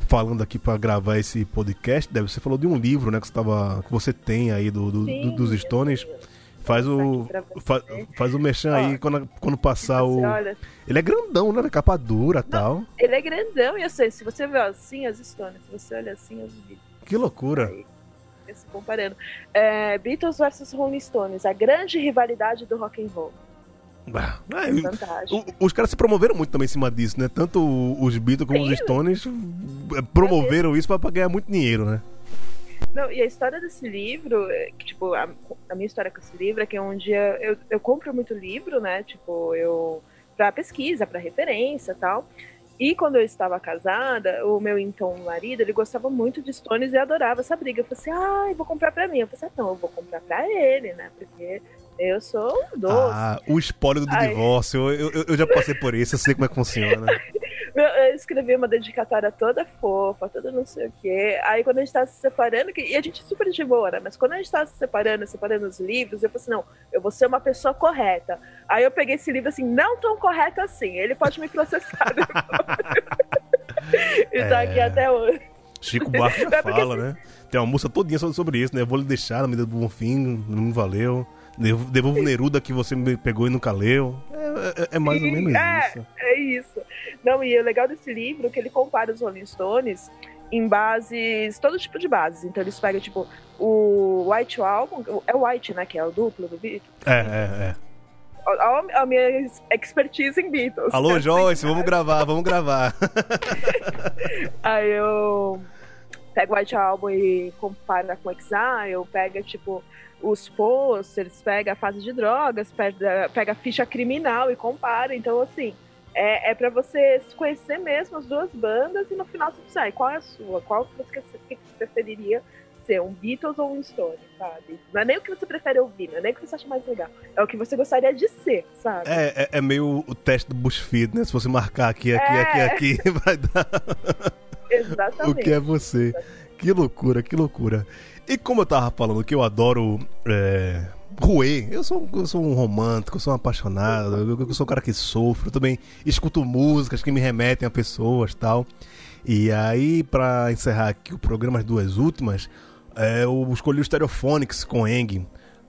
falando aqui pra gravar esse podcast, deve você falou de um livro, né? Que você, tava, que você tem aí do, do- Sim, do- dos Stones. Faz o. Tá aqui pra fa- você. Faz o mexão aí quando, quando passar o. olha, Ele é grandão, né? Capa dura e tal. ele é grandão e eu sei, se você vê assim as Stones, se você olha assim as Beatles, Que loucura. se comparando. É, Beatles versus Rolling Stones, a grande rivalidade do rock and roll. Ah, é. O- os caras se promoveram muito também em cima disso, né? Tanto o- os Beatles como os Sim. Stones eh, promoveram isso pra ganhar muito dinheiro, né? Não, e a história desse livro, é que, tipo, a, a minha história com esse livro é que um dia eu, eu compro muito livro, né? Tipo, eu. pra pesquisa, pra referência e tal. E quando eu estava casada, o meu então marido, ele gostava muito de Stones e adorava essa briga. Eu falei assim, ah, eu vou comprar pra mim. Eu falei assim, ah, não, eu vou comprar pra ele, né? Porque eu sou um doce. Ah, o spoiler do divórcio. Eu, eu, eu já passei por isso, eu sei como é que funciona. [LAUGHS] Eu, escrevi uma dedicatória toda fofa, toda não sei o quê. Aí quando a gente tava se separando, e a gente super de boa, né? Mas quando a gente tava se separando, separando os livros, eu falei assim, não, eu vou ser uma pessoa correta. Aí eu peguei esse livro assim, não tão correto assim, ele pode me processar depois. [LAUGHS] e tá aqui É. até hoje. Chico Buarque já [LAUGHS] É fala, né? Tem uma música todinha sobre, isso, né? Eu vou lhe deixar na medida do bom fim, não valeu. Devo- Devolvo Neruda que você me pegou e nunca leu. É, é- é mais ou menos é. isso. É isso. Não, e o legal desse livro é que ele compara os Rolling Stones em bases, todo tipo de bases. Então eles pegam, tipo, o White Album, é o White, né, que é o duplo do Beatles. É, é, é. A, a minha expertise em Beatles. Alô? [LAUGHS] Joyce, vamos gravar, vamos gravar. [LAUGHS] Aí eu pego o White Album e compara com Exile, pega, tipo, os posters, pega a fase de drogas, pega, pega a ficha criminal e compara. Então, assim, é, é para você se conhecer mesmo as duas bandas e no final você pensar, "Ai, qual é a sua? Qual que você, que você preferiria ser, um Beatles ou um Stone, sabe? Não é nem o que você prefere ouvir, não é nem o que você acha mais legal. É o que você gostaria de ser, sabe? É, é, é meio o teste do BuzzFeed, né? Se você marcar aqui, aqui, É. aqui, aqui, [LAUGHS] vai dar o Exatamente. que é você. Que loucura, que loucura. E como eu tava falando que eu adoro é, ruê, eu sou, eu sou um romântico, eu sou um apaixonado, eu, eu sou um cara que sofre, eu também escuto músicas que me remetem a pessoas tal. E aí, pra encerrar aqui o programa, as duas últimas, é, eu escolhi o Stereophonics com Eng.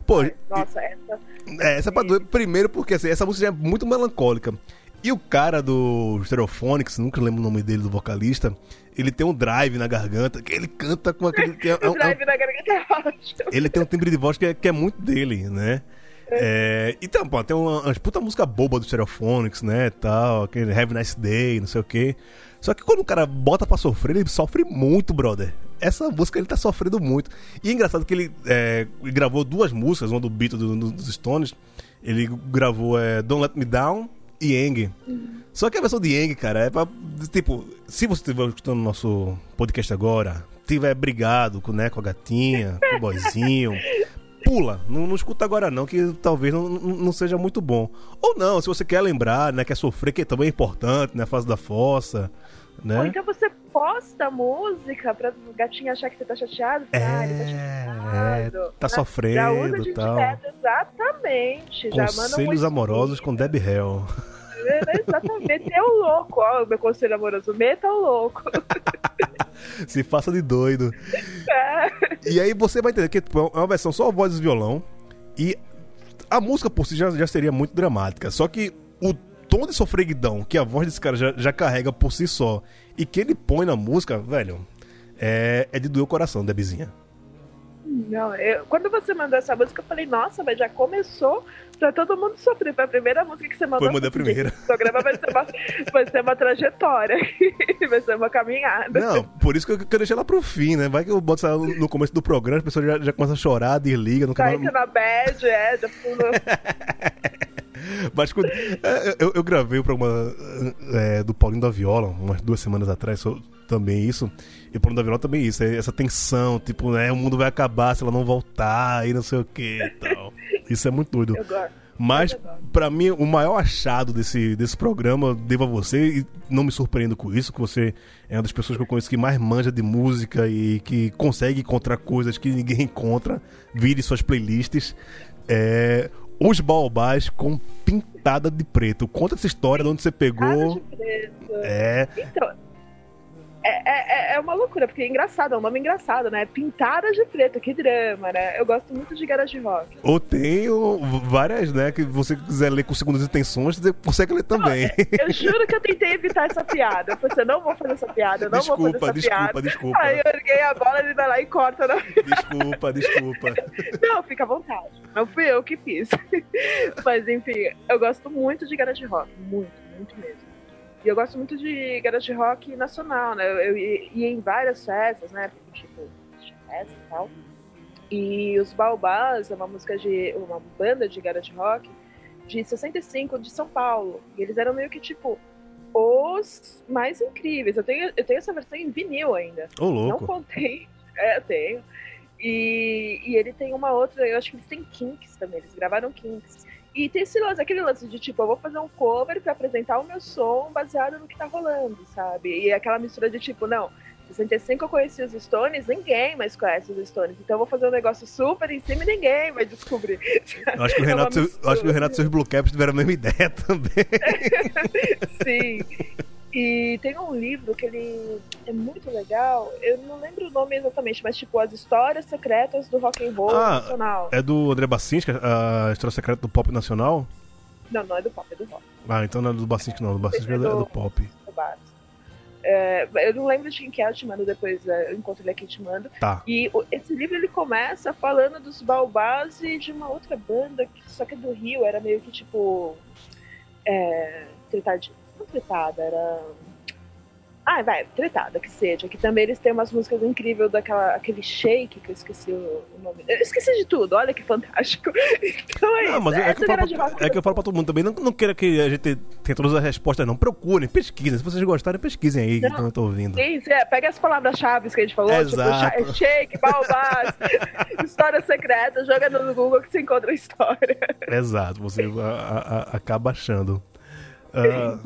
Pô, Nossa, essa. é, essa é pra doer. Primeiro porque assim, essa música é muito melancólica. E o cara do Stereophonics, nunca lembro o nome dele, do vocalista, ele tem um drive na garganta, que ele canta com aquele. Que é, é [LAUGHS] O um- drive na garganta é ótimo. ele tem um timbre de voz que é, que é muito dele, né? É, então, pô, tem uma, uma puta música boba do Stereophonics, né? Tal, aquele Have a Nice Day, não sei o quê. Só que quando o cara bota pra sofrer, ele sofre muito, brother. Essa música ele tá sofrendo muito. E é engraçado que ele é, gravou duas músicas, uma do Beatles do, do- dos Stones. Ele gravou é, Don't Let Me Down e Eng. Só que a versão de Eng, cara, é pra. Tipo, se você estiver escutando o nosso podcast agora, tiver brigado com, né, com a gatinha, com o boyzinho, [LAUGHS] pula. Não, não escuta agora, não, que talvez não, não seja muito bom. Ou não, se você quer lembrar, né, quer sofrer, que também é importante, né, a fase da fossa, né? Ou então você posta a música pra o gatinho achar que você tá chateado. É, Ah, ele tá chateado. é, tá Já usa sofrendo de tal. direto, exatamente. Conselhos amorosos com Debbie Hell. É, Exatamente. Meta o louco, ó, o meu conselho amoroso. Meta o louco. [LAUGHS] Se faça de doido. É. E aí você vai entender que tipo, é uma versão só voz e violão. E a música por si já, já seria muito dramática. Só que o tom de sofreguidão que a voz desse cara já, já carrega por si só e que ele põe na música, velho, é, é de doer o coração, Debizinha. Não, eu- quando você mandou essa música, eu falei, nossa, mas já começou pra todo mundo sofrer. Foi a primeira música que você mandou. Foi, mandei a primeira. "Gente, O programa vai ser uma, vai ser uma trajetória. [LAUGHS] vai ser uma caminhada. Não, por isso que eu quero deixar ela pro fim, né? Vai que eu boto ela no começo do programa, as pessoas já, já começam a chorar, desliga, não Tá quer entrando na bad, é, já pulou. [LAUGHS] Mas quando, é, eu, eu gravei o programa é, do Paulinho da Viola, umas duas semanas atrás, também isso. E o Paulinho da Viola também isso, é essa tensão, tipo, né, o mundo vai acabar se ela não voltar e não sei o que e tal. Isso é muito doido. Eu gosto. Mas, pra mim, o maior achado desse, desse programa, devo a você, e não me surpreendo com isso, que você é uma das pessoas que eu conheço que mais manja de música e que consegue encontrar coisas que ninguém [LAUGHS] encontra, vire suas playlists. É, os baobás com pintada de preto. Conta essa história de onde você pegou. de preto. É, Então, é, é, é uma loucura, porque é engraçado, é um nome engraçado, né? Pintada de preto, que drama, né? Eu gosto muito de garage rock. ou tem várias, né, que você quiser ler com segundas intenções, você consegue ler também. Eu juro que eu tentei evitar essa piada. Eu falei, assim, eu não vou fazer essa piada, eu não vou desculpa, fazer essa desculpa, piada. desculpa. Aí eu erguei a bola, ele vai lá e corta. Na... Desculpa, desculpa. Não, fica à vontade. Não fui eu que fiz. Mas enfim, eu gosto muito de garage rock. Muito, muito mesmo. E eu gosto muito de garage rock nacional, né? Eu, eu ia em várias festas, né? Tipo, festa e tal. E os Baobás é uma música de. uma banda de garage rock de 65 de São Paulo. E eles eram meio que tipo os mais incríveis. Eu tenho, eu tenho essa versão em vinil ainda. Ô, Não louco. contei. [LAUGHS] É, eu tenho. E, e ele tem uma outra, eu acho que eles têm Kinks também, eles gravaram Kinks. E tem esse lance, aquele lance de tipo, eu vou fazer um cover pra apresentar o meu som baseado no que tá rolando, sabe? E aquela mistura de tipo, não, 65 eu conheci os Stones, ninguém mais conhece os Stones. Então eu vou fazer um negócio super em cima e ninguém vai descobrir. Eu acho que o É Renato, mistura. acho que o Renato e seus Blue Caps tiveram a mesma ideia [LAUGHS] também. [LAUGHS] Sim. E tem um livro que ele é muito legal. Eu não lembro o nome exatamente, mas tipo as histórias secretas do rock and roll Ah, nacional. É do André Bacinski, a história secreta do pop nacional? Não, não é do pop, é do rock. Ah, então não é do Bacinski não, do Bacinski é do, é do pop. do Bartos. É, eu não lembro de quem que é, eu te mando depois, é, eu encontro ele aqui e te mando. Tá. E esse livro ele começa falando dos Baobás e de uma outra banda, que só que é do Rio, era meio que tipo. É, tretadinha. Não tretada, era. Ah, vai, tretada, que seja. Que também eles têm umas músicas incríveis daquela aquele shake, que eu esqueci o, o nome. Eu esqueci de tudo, olha que fantástico. [LAUGHS] Então é Não, isso. mas é, que eu falo pra, é que eu falo pra todo mundo também. Não, não queira que a gente tenha todas as respostas, não. Procurem, pesquisem. Se vocês gostarem, pesquisem aí, que eu tô ouvindo. Sim, é, pega as palavras-chave que a gente falou, Exato. tipo, shake, baobás, [LAUGHS] história secreta, joga no Google que você encontra a história. Exato, você [LAUGHS] a- a- acaba achando. Ah,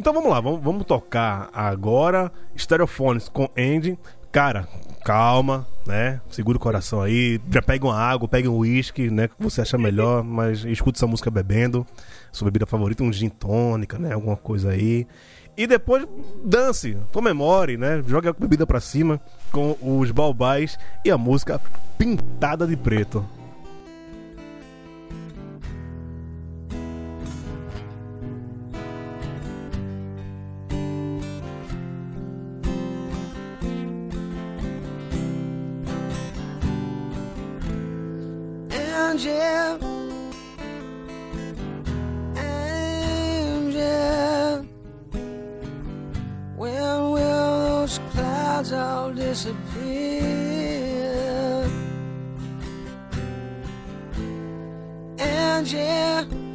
então vamos lá, vamos, vamos tocar agora Stereophones com Andy. Cara, calma, né? Segura o coração aí. Já pega uma água, pega um uísque, né? Que você acha melhor, [LAUGHS] mas escuta essa música bebendo. Sua bebida favorita, um gin tônica, né? Alguma coisa aí. E depois dance, comemore, né? Jogue a bebida pra cima com os balbais e a música Pintada de Preto. All disappear? And Angel,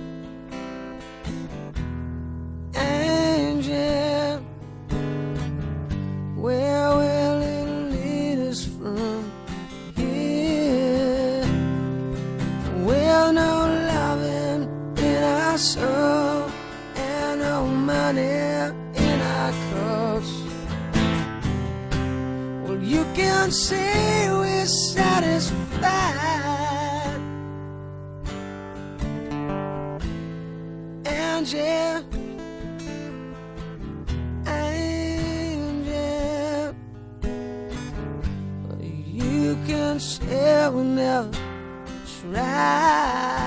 tried.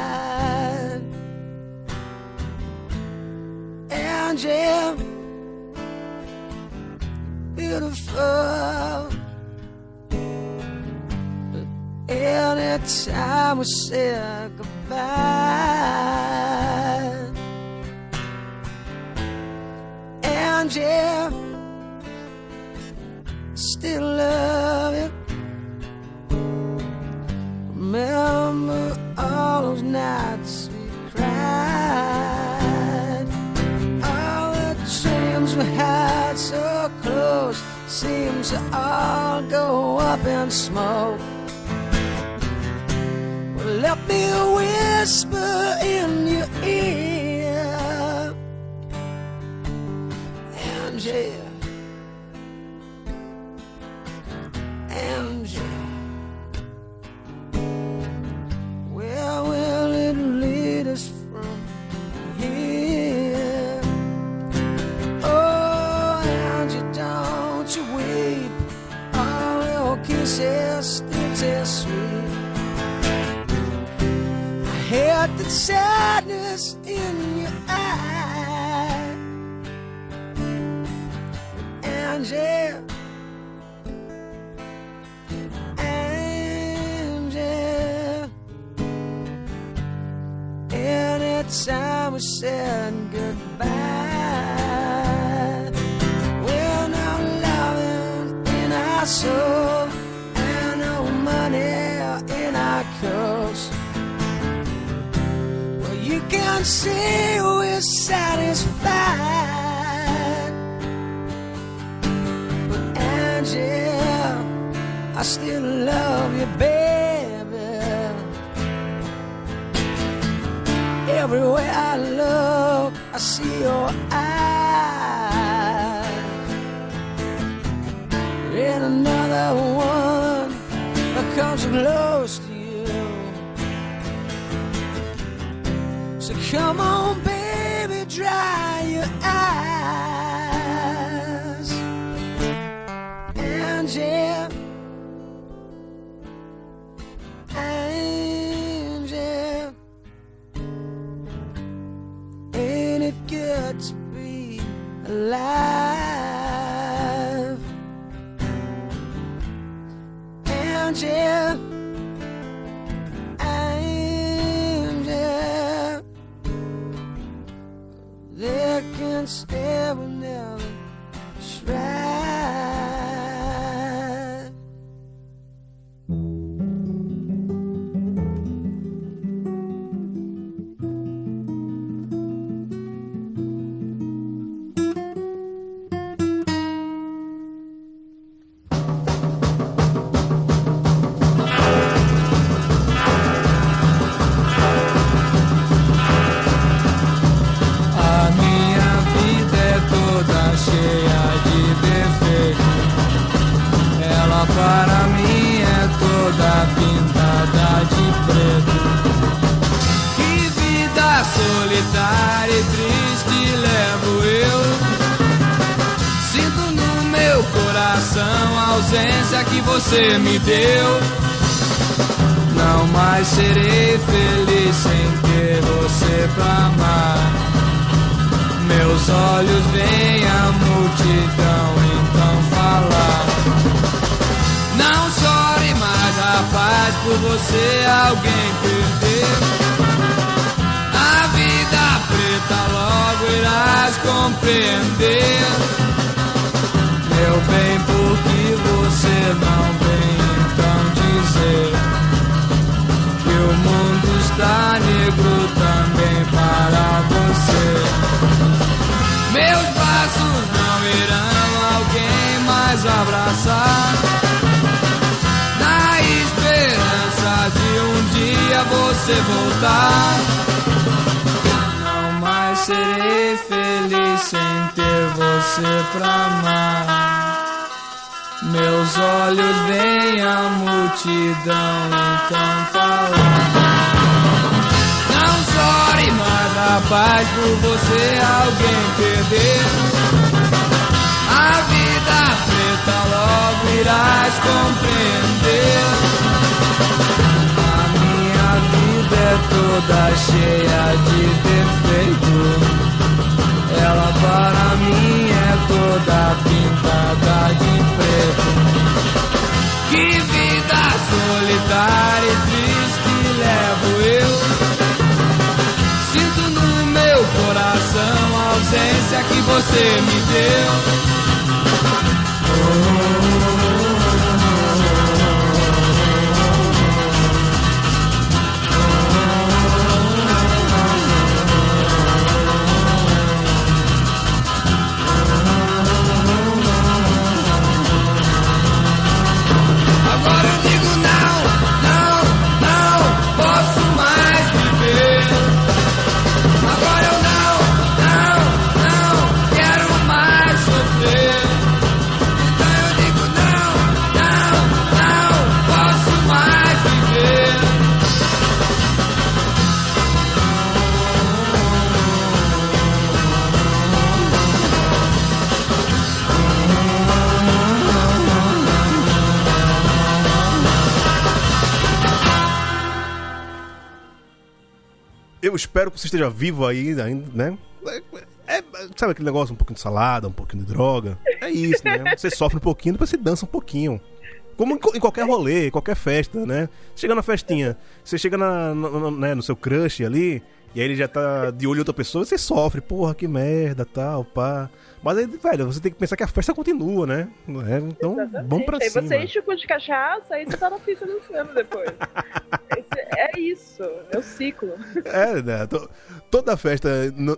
And yeah, beautiful. Anytime we say goodbye, yeah, still love you. Remember all those nights we cried, all the dreams we had so close seems to all go up in smoke. Well, let me whisper in your ausência que você me deu. Não mais serei feliz sem ter você pra amar. Meus olhos veem a multidão então falar. Não chore mais, rapaz, por você alguém perdeu. A vida preta logo irás compreender. Meu bem, por que você não vem então dizer? que o mundo está negro também para você. Meus braços não irão alguém mais abraçar. Na esperança de um dia você voltar. Não mais serei feliz sem ter você pra amar. Meus olhos veem a multidão então falando. Não chore mais, rapaz, por você alguém perdeu. A vida preta logo irás compreender. A minha vida é toda cheia de defeito. Ela para mim é toda pintada de preto. Que vida solitária e triste levo eu. Sinto no meu coração a ausência que você me deu. Agora espero que você esteja vivo aí ainda, né? É, é, sabe aquele negócio, um pouquinho de salada, um pouquinho de droga? É isso, né? Você sofre um pouquinho, depois você dança um pouquinho. Como em, qualquer rolê, qualquer festa, né? Chega na festinha, você chega na, no, né, no seu crush ali, e aí ele já tá de olho em outra pessoa, você sofre, porra, que merda, tal, pá. Mas aí, velho, você tem que pensar que a festa continua, né? É, então, vamos pra aí cima. você enche o cu de cachaça, aí você tá na pista dançando depois. [LAUGHS] É isso, é o ciclo. É, né? to- Toda festa,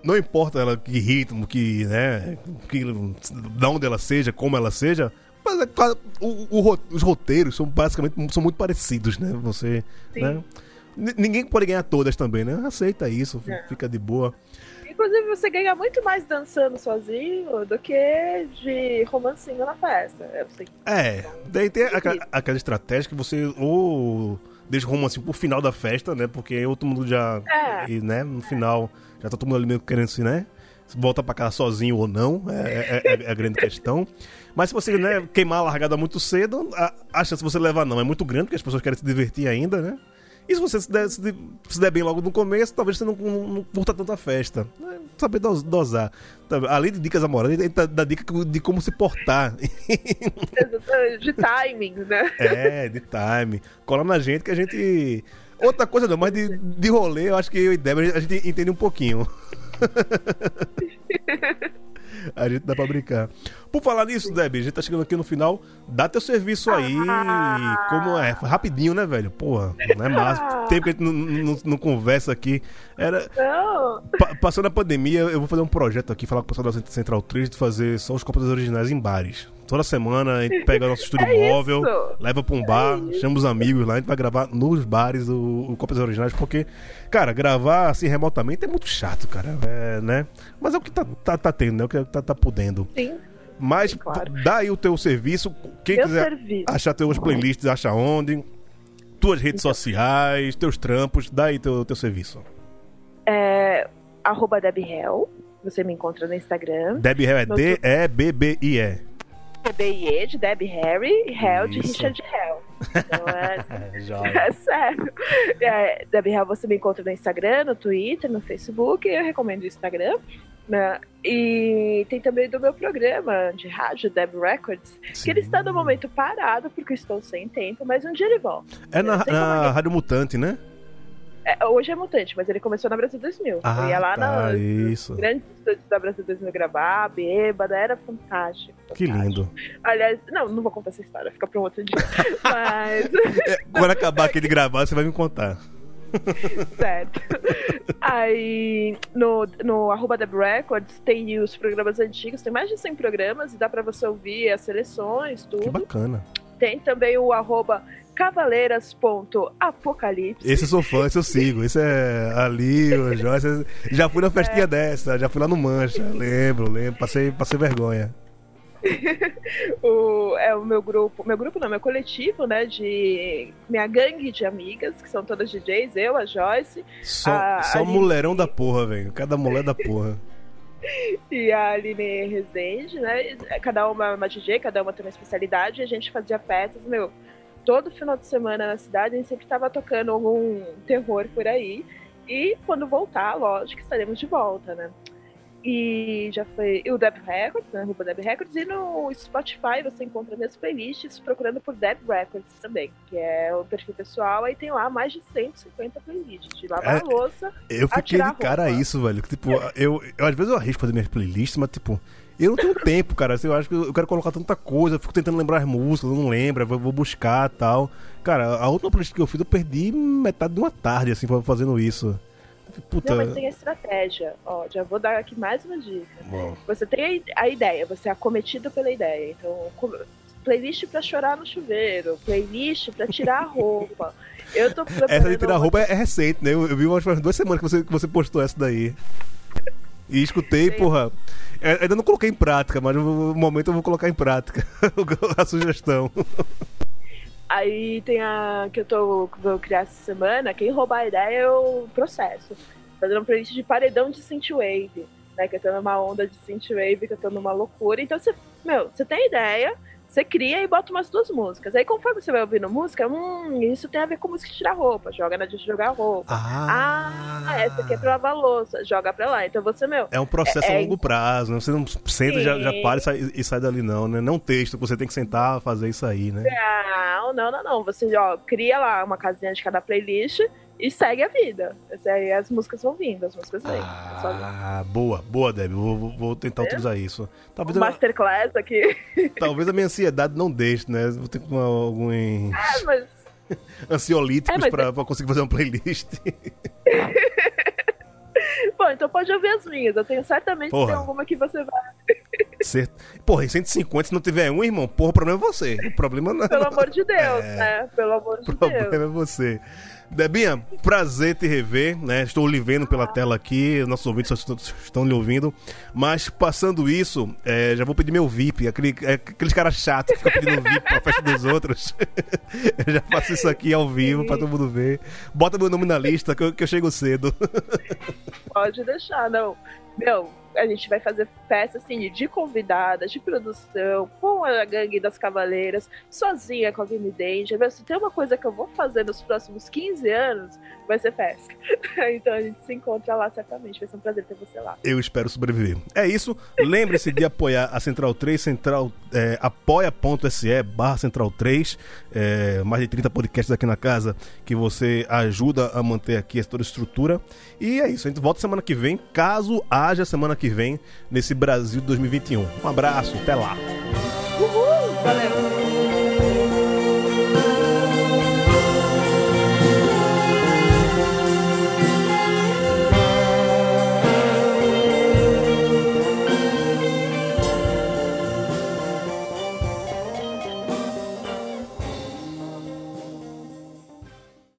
não importa ela que ritmo, que, né, que, da onde ela seja, como ela seja, mas é claro, o- o os roteiros são basicamente são muito parecidos, né? Você, né? Ninguém pode ganhar todas também, né? Aceita isso, É. fica de boa. Inclusive, você ganha muito mais dançando sozinho do que de romancinho na festa. Sei. É, daí tem aquela, aquela estratégia que você ou deixa o romance pro final da festa, né? Porque todo mundo já, É. e, né, no final, já tá todo mundo ali meio querendo se, né? se Volta pra casa sozinho ou não, é, é- é a grande questão. Mas se você né, queimar a largada muito cedo, a, a chance de você levar não é muito grande, porque as pessoas querem se divertir ainda, né? E se você se der, se, se der bem logo no começo, talvez você não, não, não curta tanta festa. É, saber dos- dosar. Tá, Além de dicas amorosas, ele dá- dá dica de como se portar [LAUGHS] De timing, né? É, de time. Cola na gente que a gente. Outra coisa não, mas de, de rolê, eu acho que eu e Débora a gente entende um pouquinho. [LAUGHS] a gente dá pra brincar. Por falar nisso, Deb, a gente tá chegando aqui no final. Dá teu serviço aí. Como é? Rapidinho, né, velho? Porra, não é massa. Tempo que a gente não, não- não conversa aqui. Era. Pa- passando a pandemia, eu vou fazer um projeto aqui, falar com o pessoal da Central 3 de fazer só os copos originais em bares. Toda semana a gente pega nosso estúdio [LAUGHS] É móvel, isso. leva pra um bar, chama os amigos lá, a gente vai gravar nos bares o, o Copas Originais, porque, cara, gravar assim remotamente é muito chato, cara. É, né? Mas é o que tá, tá, tá tendo, né? É o que tá, tá podendo. Sim. Mas Claro. dá aí o teu serviço. Quem Meu quiser serviço. achar teus playlists, acha onde? Tuas redes sociais, teus trampos, dá aí teu, teu serviço. É, arroba Debhel. Você me encontra no Instagram. Debbie Hell é D-E-B-B-I-E. D-I-E de Deb Harry e Hell de. Richard Hell. Então é, [LAUGHS] É, [LAUGHS] é sério. É, Deb Hell você me encontra no Instagram, no Twitter, no Facebook. Eu recomendo o Instagram. né? E tem também do meu programa de rádio, Deb Records, que ele está no momento parado porque eu estou sem tempo, mas um dia ele volta. É na, na. Rádio Mutante, né? É, hoje é mutante, mas ele começou na Brasil 2000. Ah, eu ia lá tá, nos isso. grandes estúdios da Brasil 2000 gravar, bêbada, era fantástico. Que fantástico. lindo. Aliás, não, não vou contar essa história, fica para um outro dia. [LAUGHS] Mas, É, quando acabar aqui de gravar, você vai me contar. certo. Aí, no, no arroba Deb Records, tem os programas antigos, tem mais de 100 programas, e dá pra você ouvir as seleções, Que tudo. bacana. Tem também o arroba cavaleiras.apocalipse. Esse eu sou fã, esse eu sigo. Esse é ali, o Joyce. Já fui na festinha dessa, já fui lá no Mancha. Lembro, lembro. Passei, passei vergonha. [LAUGHS] o, é o meu grupo, meu grupo não, meu coletivo, né, de minha gangue de amigas, que são todas DJs, eu, a Joyce Só, A- só a mulherão da porra, velho. Cada mulher da porra. [LAUGHS] e a Aline Rezende, né, cada uma é uma DJ, cada uma tem uma especialidade, e a gente fazia festas, meu, todo final de semana na cidade, a gente sempre tava tocando algum terror por aí, e quando voltar, lógico, estaremos de volta, né. E já foi. E o Deb Records, né? Arroba Deb Records. E no Spotify você encontra minhas playlists procurando por Deb Records também, que é o perfil pessoal. Aí tem lá mais de 150 playlists de lavar É. a louça. Eu fiquei de cara a isso, velho. Tipo, eu, eu às vezes eu arrisco fazer minhas playlists, mas tipo, eu não tenho tempo, cara. Assim, Eu acho que eu quero colocar tanta coisa, eu fico tentando lembrar as músicas, eu não lembro, vou- vou buscar tal. Cara, a última playlist que eu fiz, eu perdi metade de uma tarde, assim, fazendo isso. Puta. Não, mas tem a estratégia. Ó, já vou dar aqui mais uma dica. Bom, Você tem a ide- a ideia, você é acometido pela ideia. Então, playlist pra chorar no chuveiro, playlist pra tirar a roupa. Eu tô [LAUGHS] Essa de tirar uma- roupa é, é recente, né? Eu, eu vi umas duas semanas que você, que você postou essa daí. E escutei, porra. é, Ainda não coloquei em prática, mas no momento eu vou colocar em prática [LAUGHS] a sugestão. Aí tem a que eu tô vou criar essa semana, quem roubar a ideia é o processo. Fazendo um playlist de paredão de synthwave, né? Que eu tô numa onda de synthwave, que eu tô numa loucura. Então você, meu, você tem ideia, você cria e bota umas duas músicas. Aí conforme você vai ouvindo música, hum, isso tem a ver com música de tirar roupa, joga na de jogar roupa. Ah, essa aqui é pra lavar louça, joga pra lá. Então você, meu, É um processo É- a longo prazo, né? Você não senta e já, já para e sai, e sai dali, não, né? Não texto, você tem que sentar fazer isso aí, né? Não, não, não, não. Você ó, cria lá uma casinha de cada playlist e segue a vida. Aí as músicas vão vindo, as músicas vêm. É Ah, boa, boa, Deb. Vou, vou- tentar É? utilizar isso. Talvez, Um masterclass aqui. talvez a minha ansiedade não deixe, né? Vou ter que tomar alguns Ah, mas [LAUGHS] ansiolíticos É, mas- pra, pra conseguir fazer uma playlist. [LAUGHS] Bom, então pode ouvir as minhas. Eu tenho certamente Porra. tem alguma que você vai. Certo. Porra, em 150, se não tiver um, irmão, porra, o problema é você. O problema não é Pelo amor de [LAUGHS] Deus, É. né? Pelo amor de O problema Deus. é você. Debinha, prazer te rever, né? Estou lhe vendo pela tela aqui, nossos ouvintes estão, estão lhe ouvindo. Mas passando isso, é, já vou pedir meu VIP, aquele, é, aqueles caras chatos que ficam pedindo VIP pra festa dos outros. [LAUGHS] eu já faço isso aqui ao vivo pra todo mundo ver. Bota meu nome na lista que eu, que eu chego cedo. [LAUGHS] Pode deixar, não. Meu, a gente vai fazer festa assim de convidadas, de produção, com a gangue das cavaleiras, sozinha com a Vini Danger. Se tem uma coisa que eu vou fazer nos próximos 15 anos, vai ser festa. [LAUGHS] então a gente se encontra lá certamente. Vai ser um prazer ter você lá. Eu espero sobreviver. É isso. Lembre-se de apoiar a Central 3, central, é, apoia.se barra Central 3. É, mais de 30 podcasts aqui na casa que você ajuda a manter aqui toda a estrutura. E é isso. A gente volta semana que vem, caso haja semana que vem, nesse Brasil 2021. Um abraço, até lá. Uhul!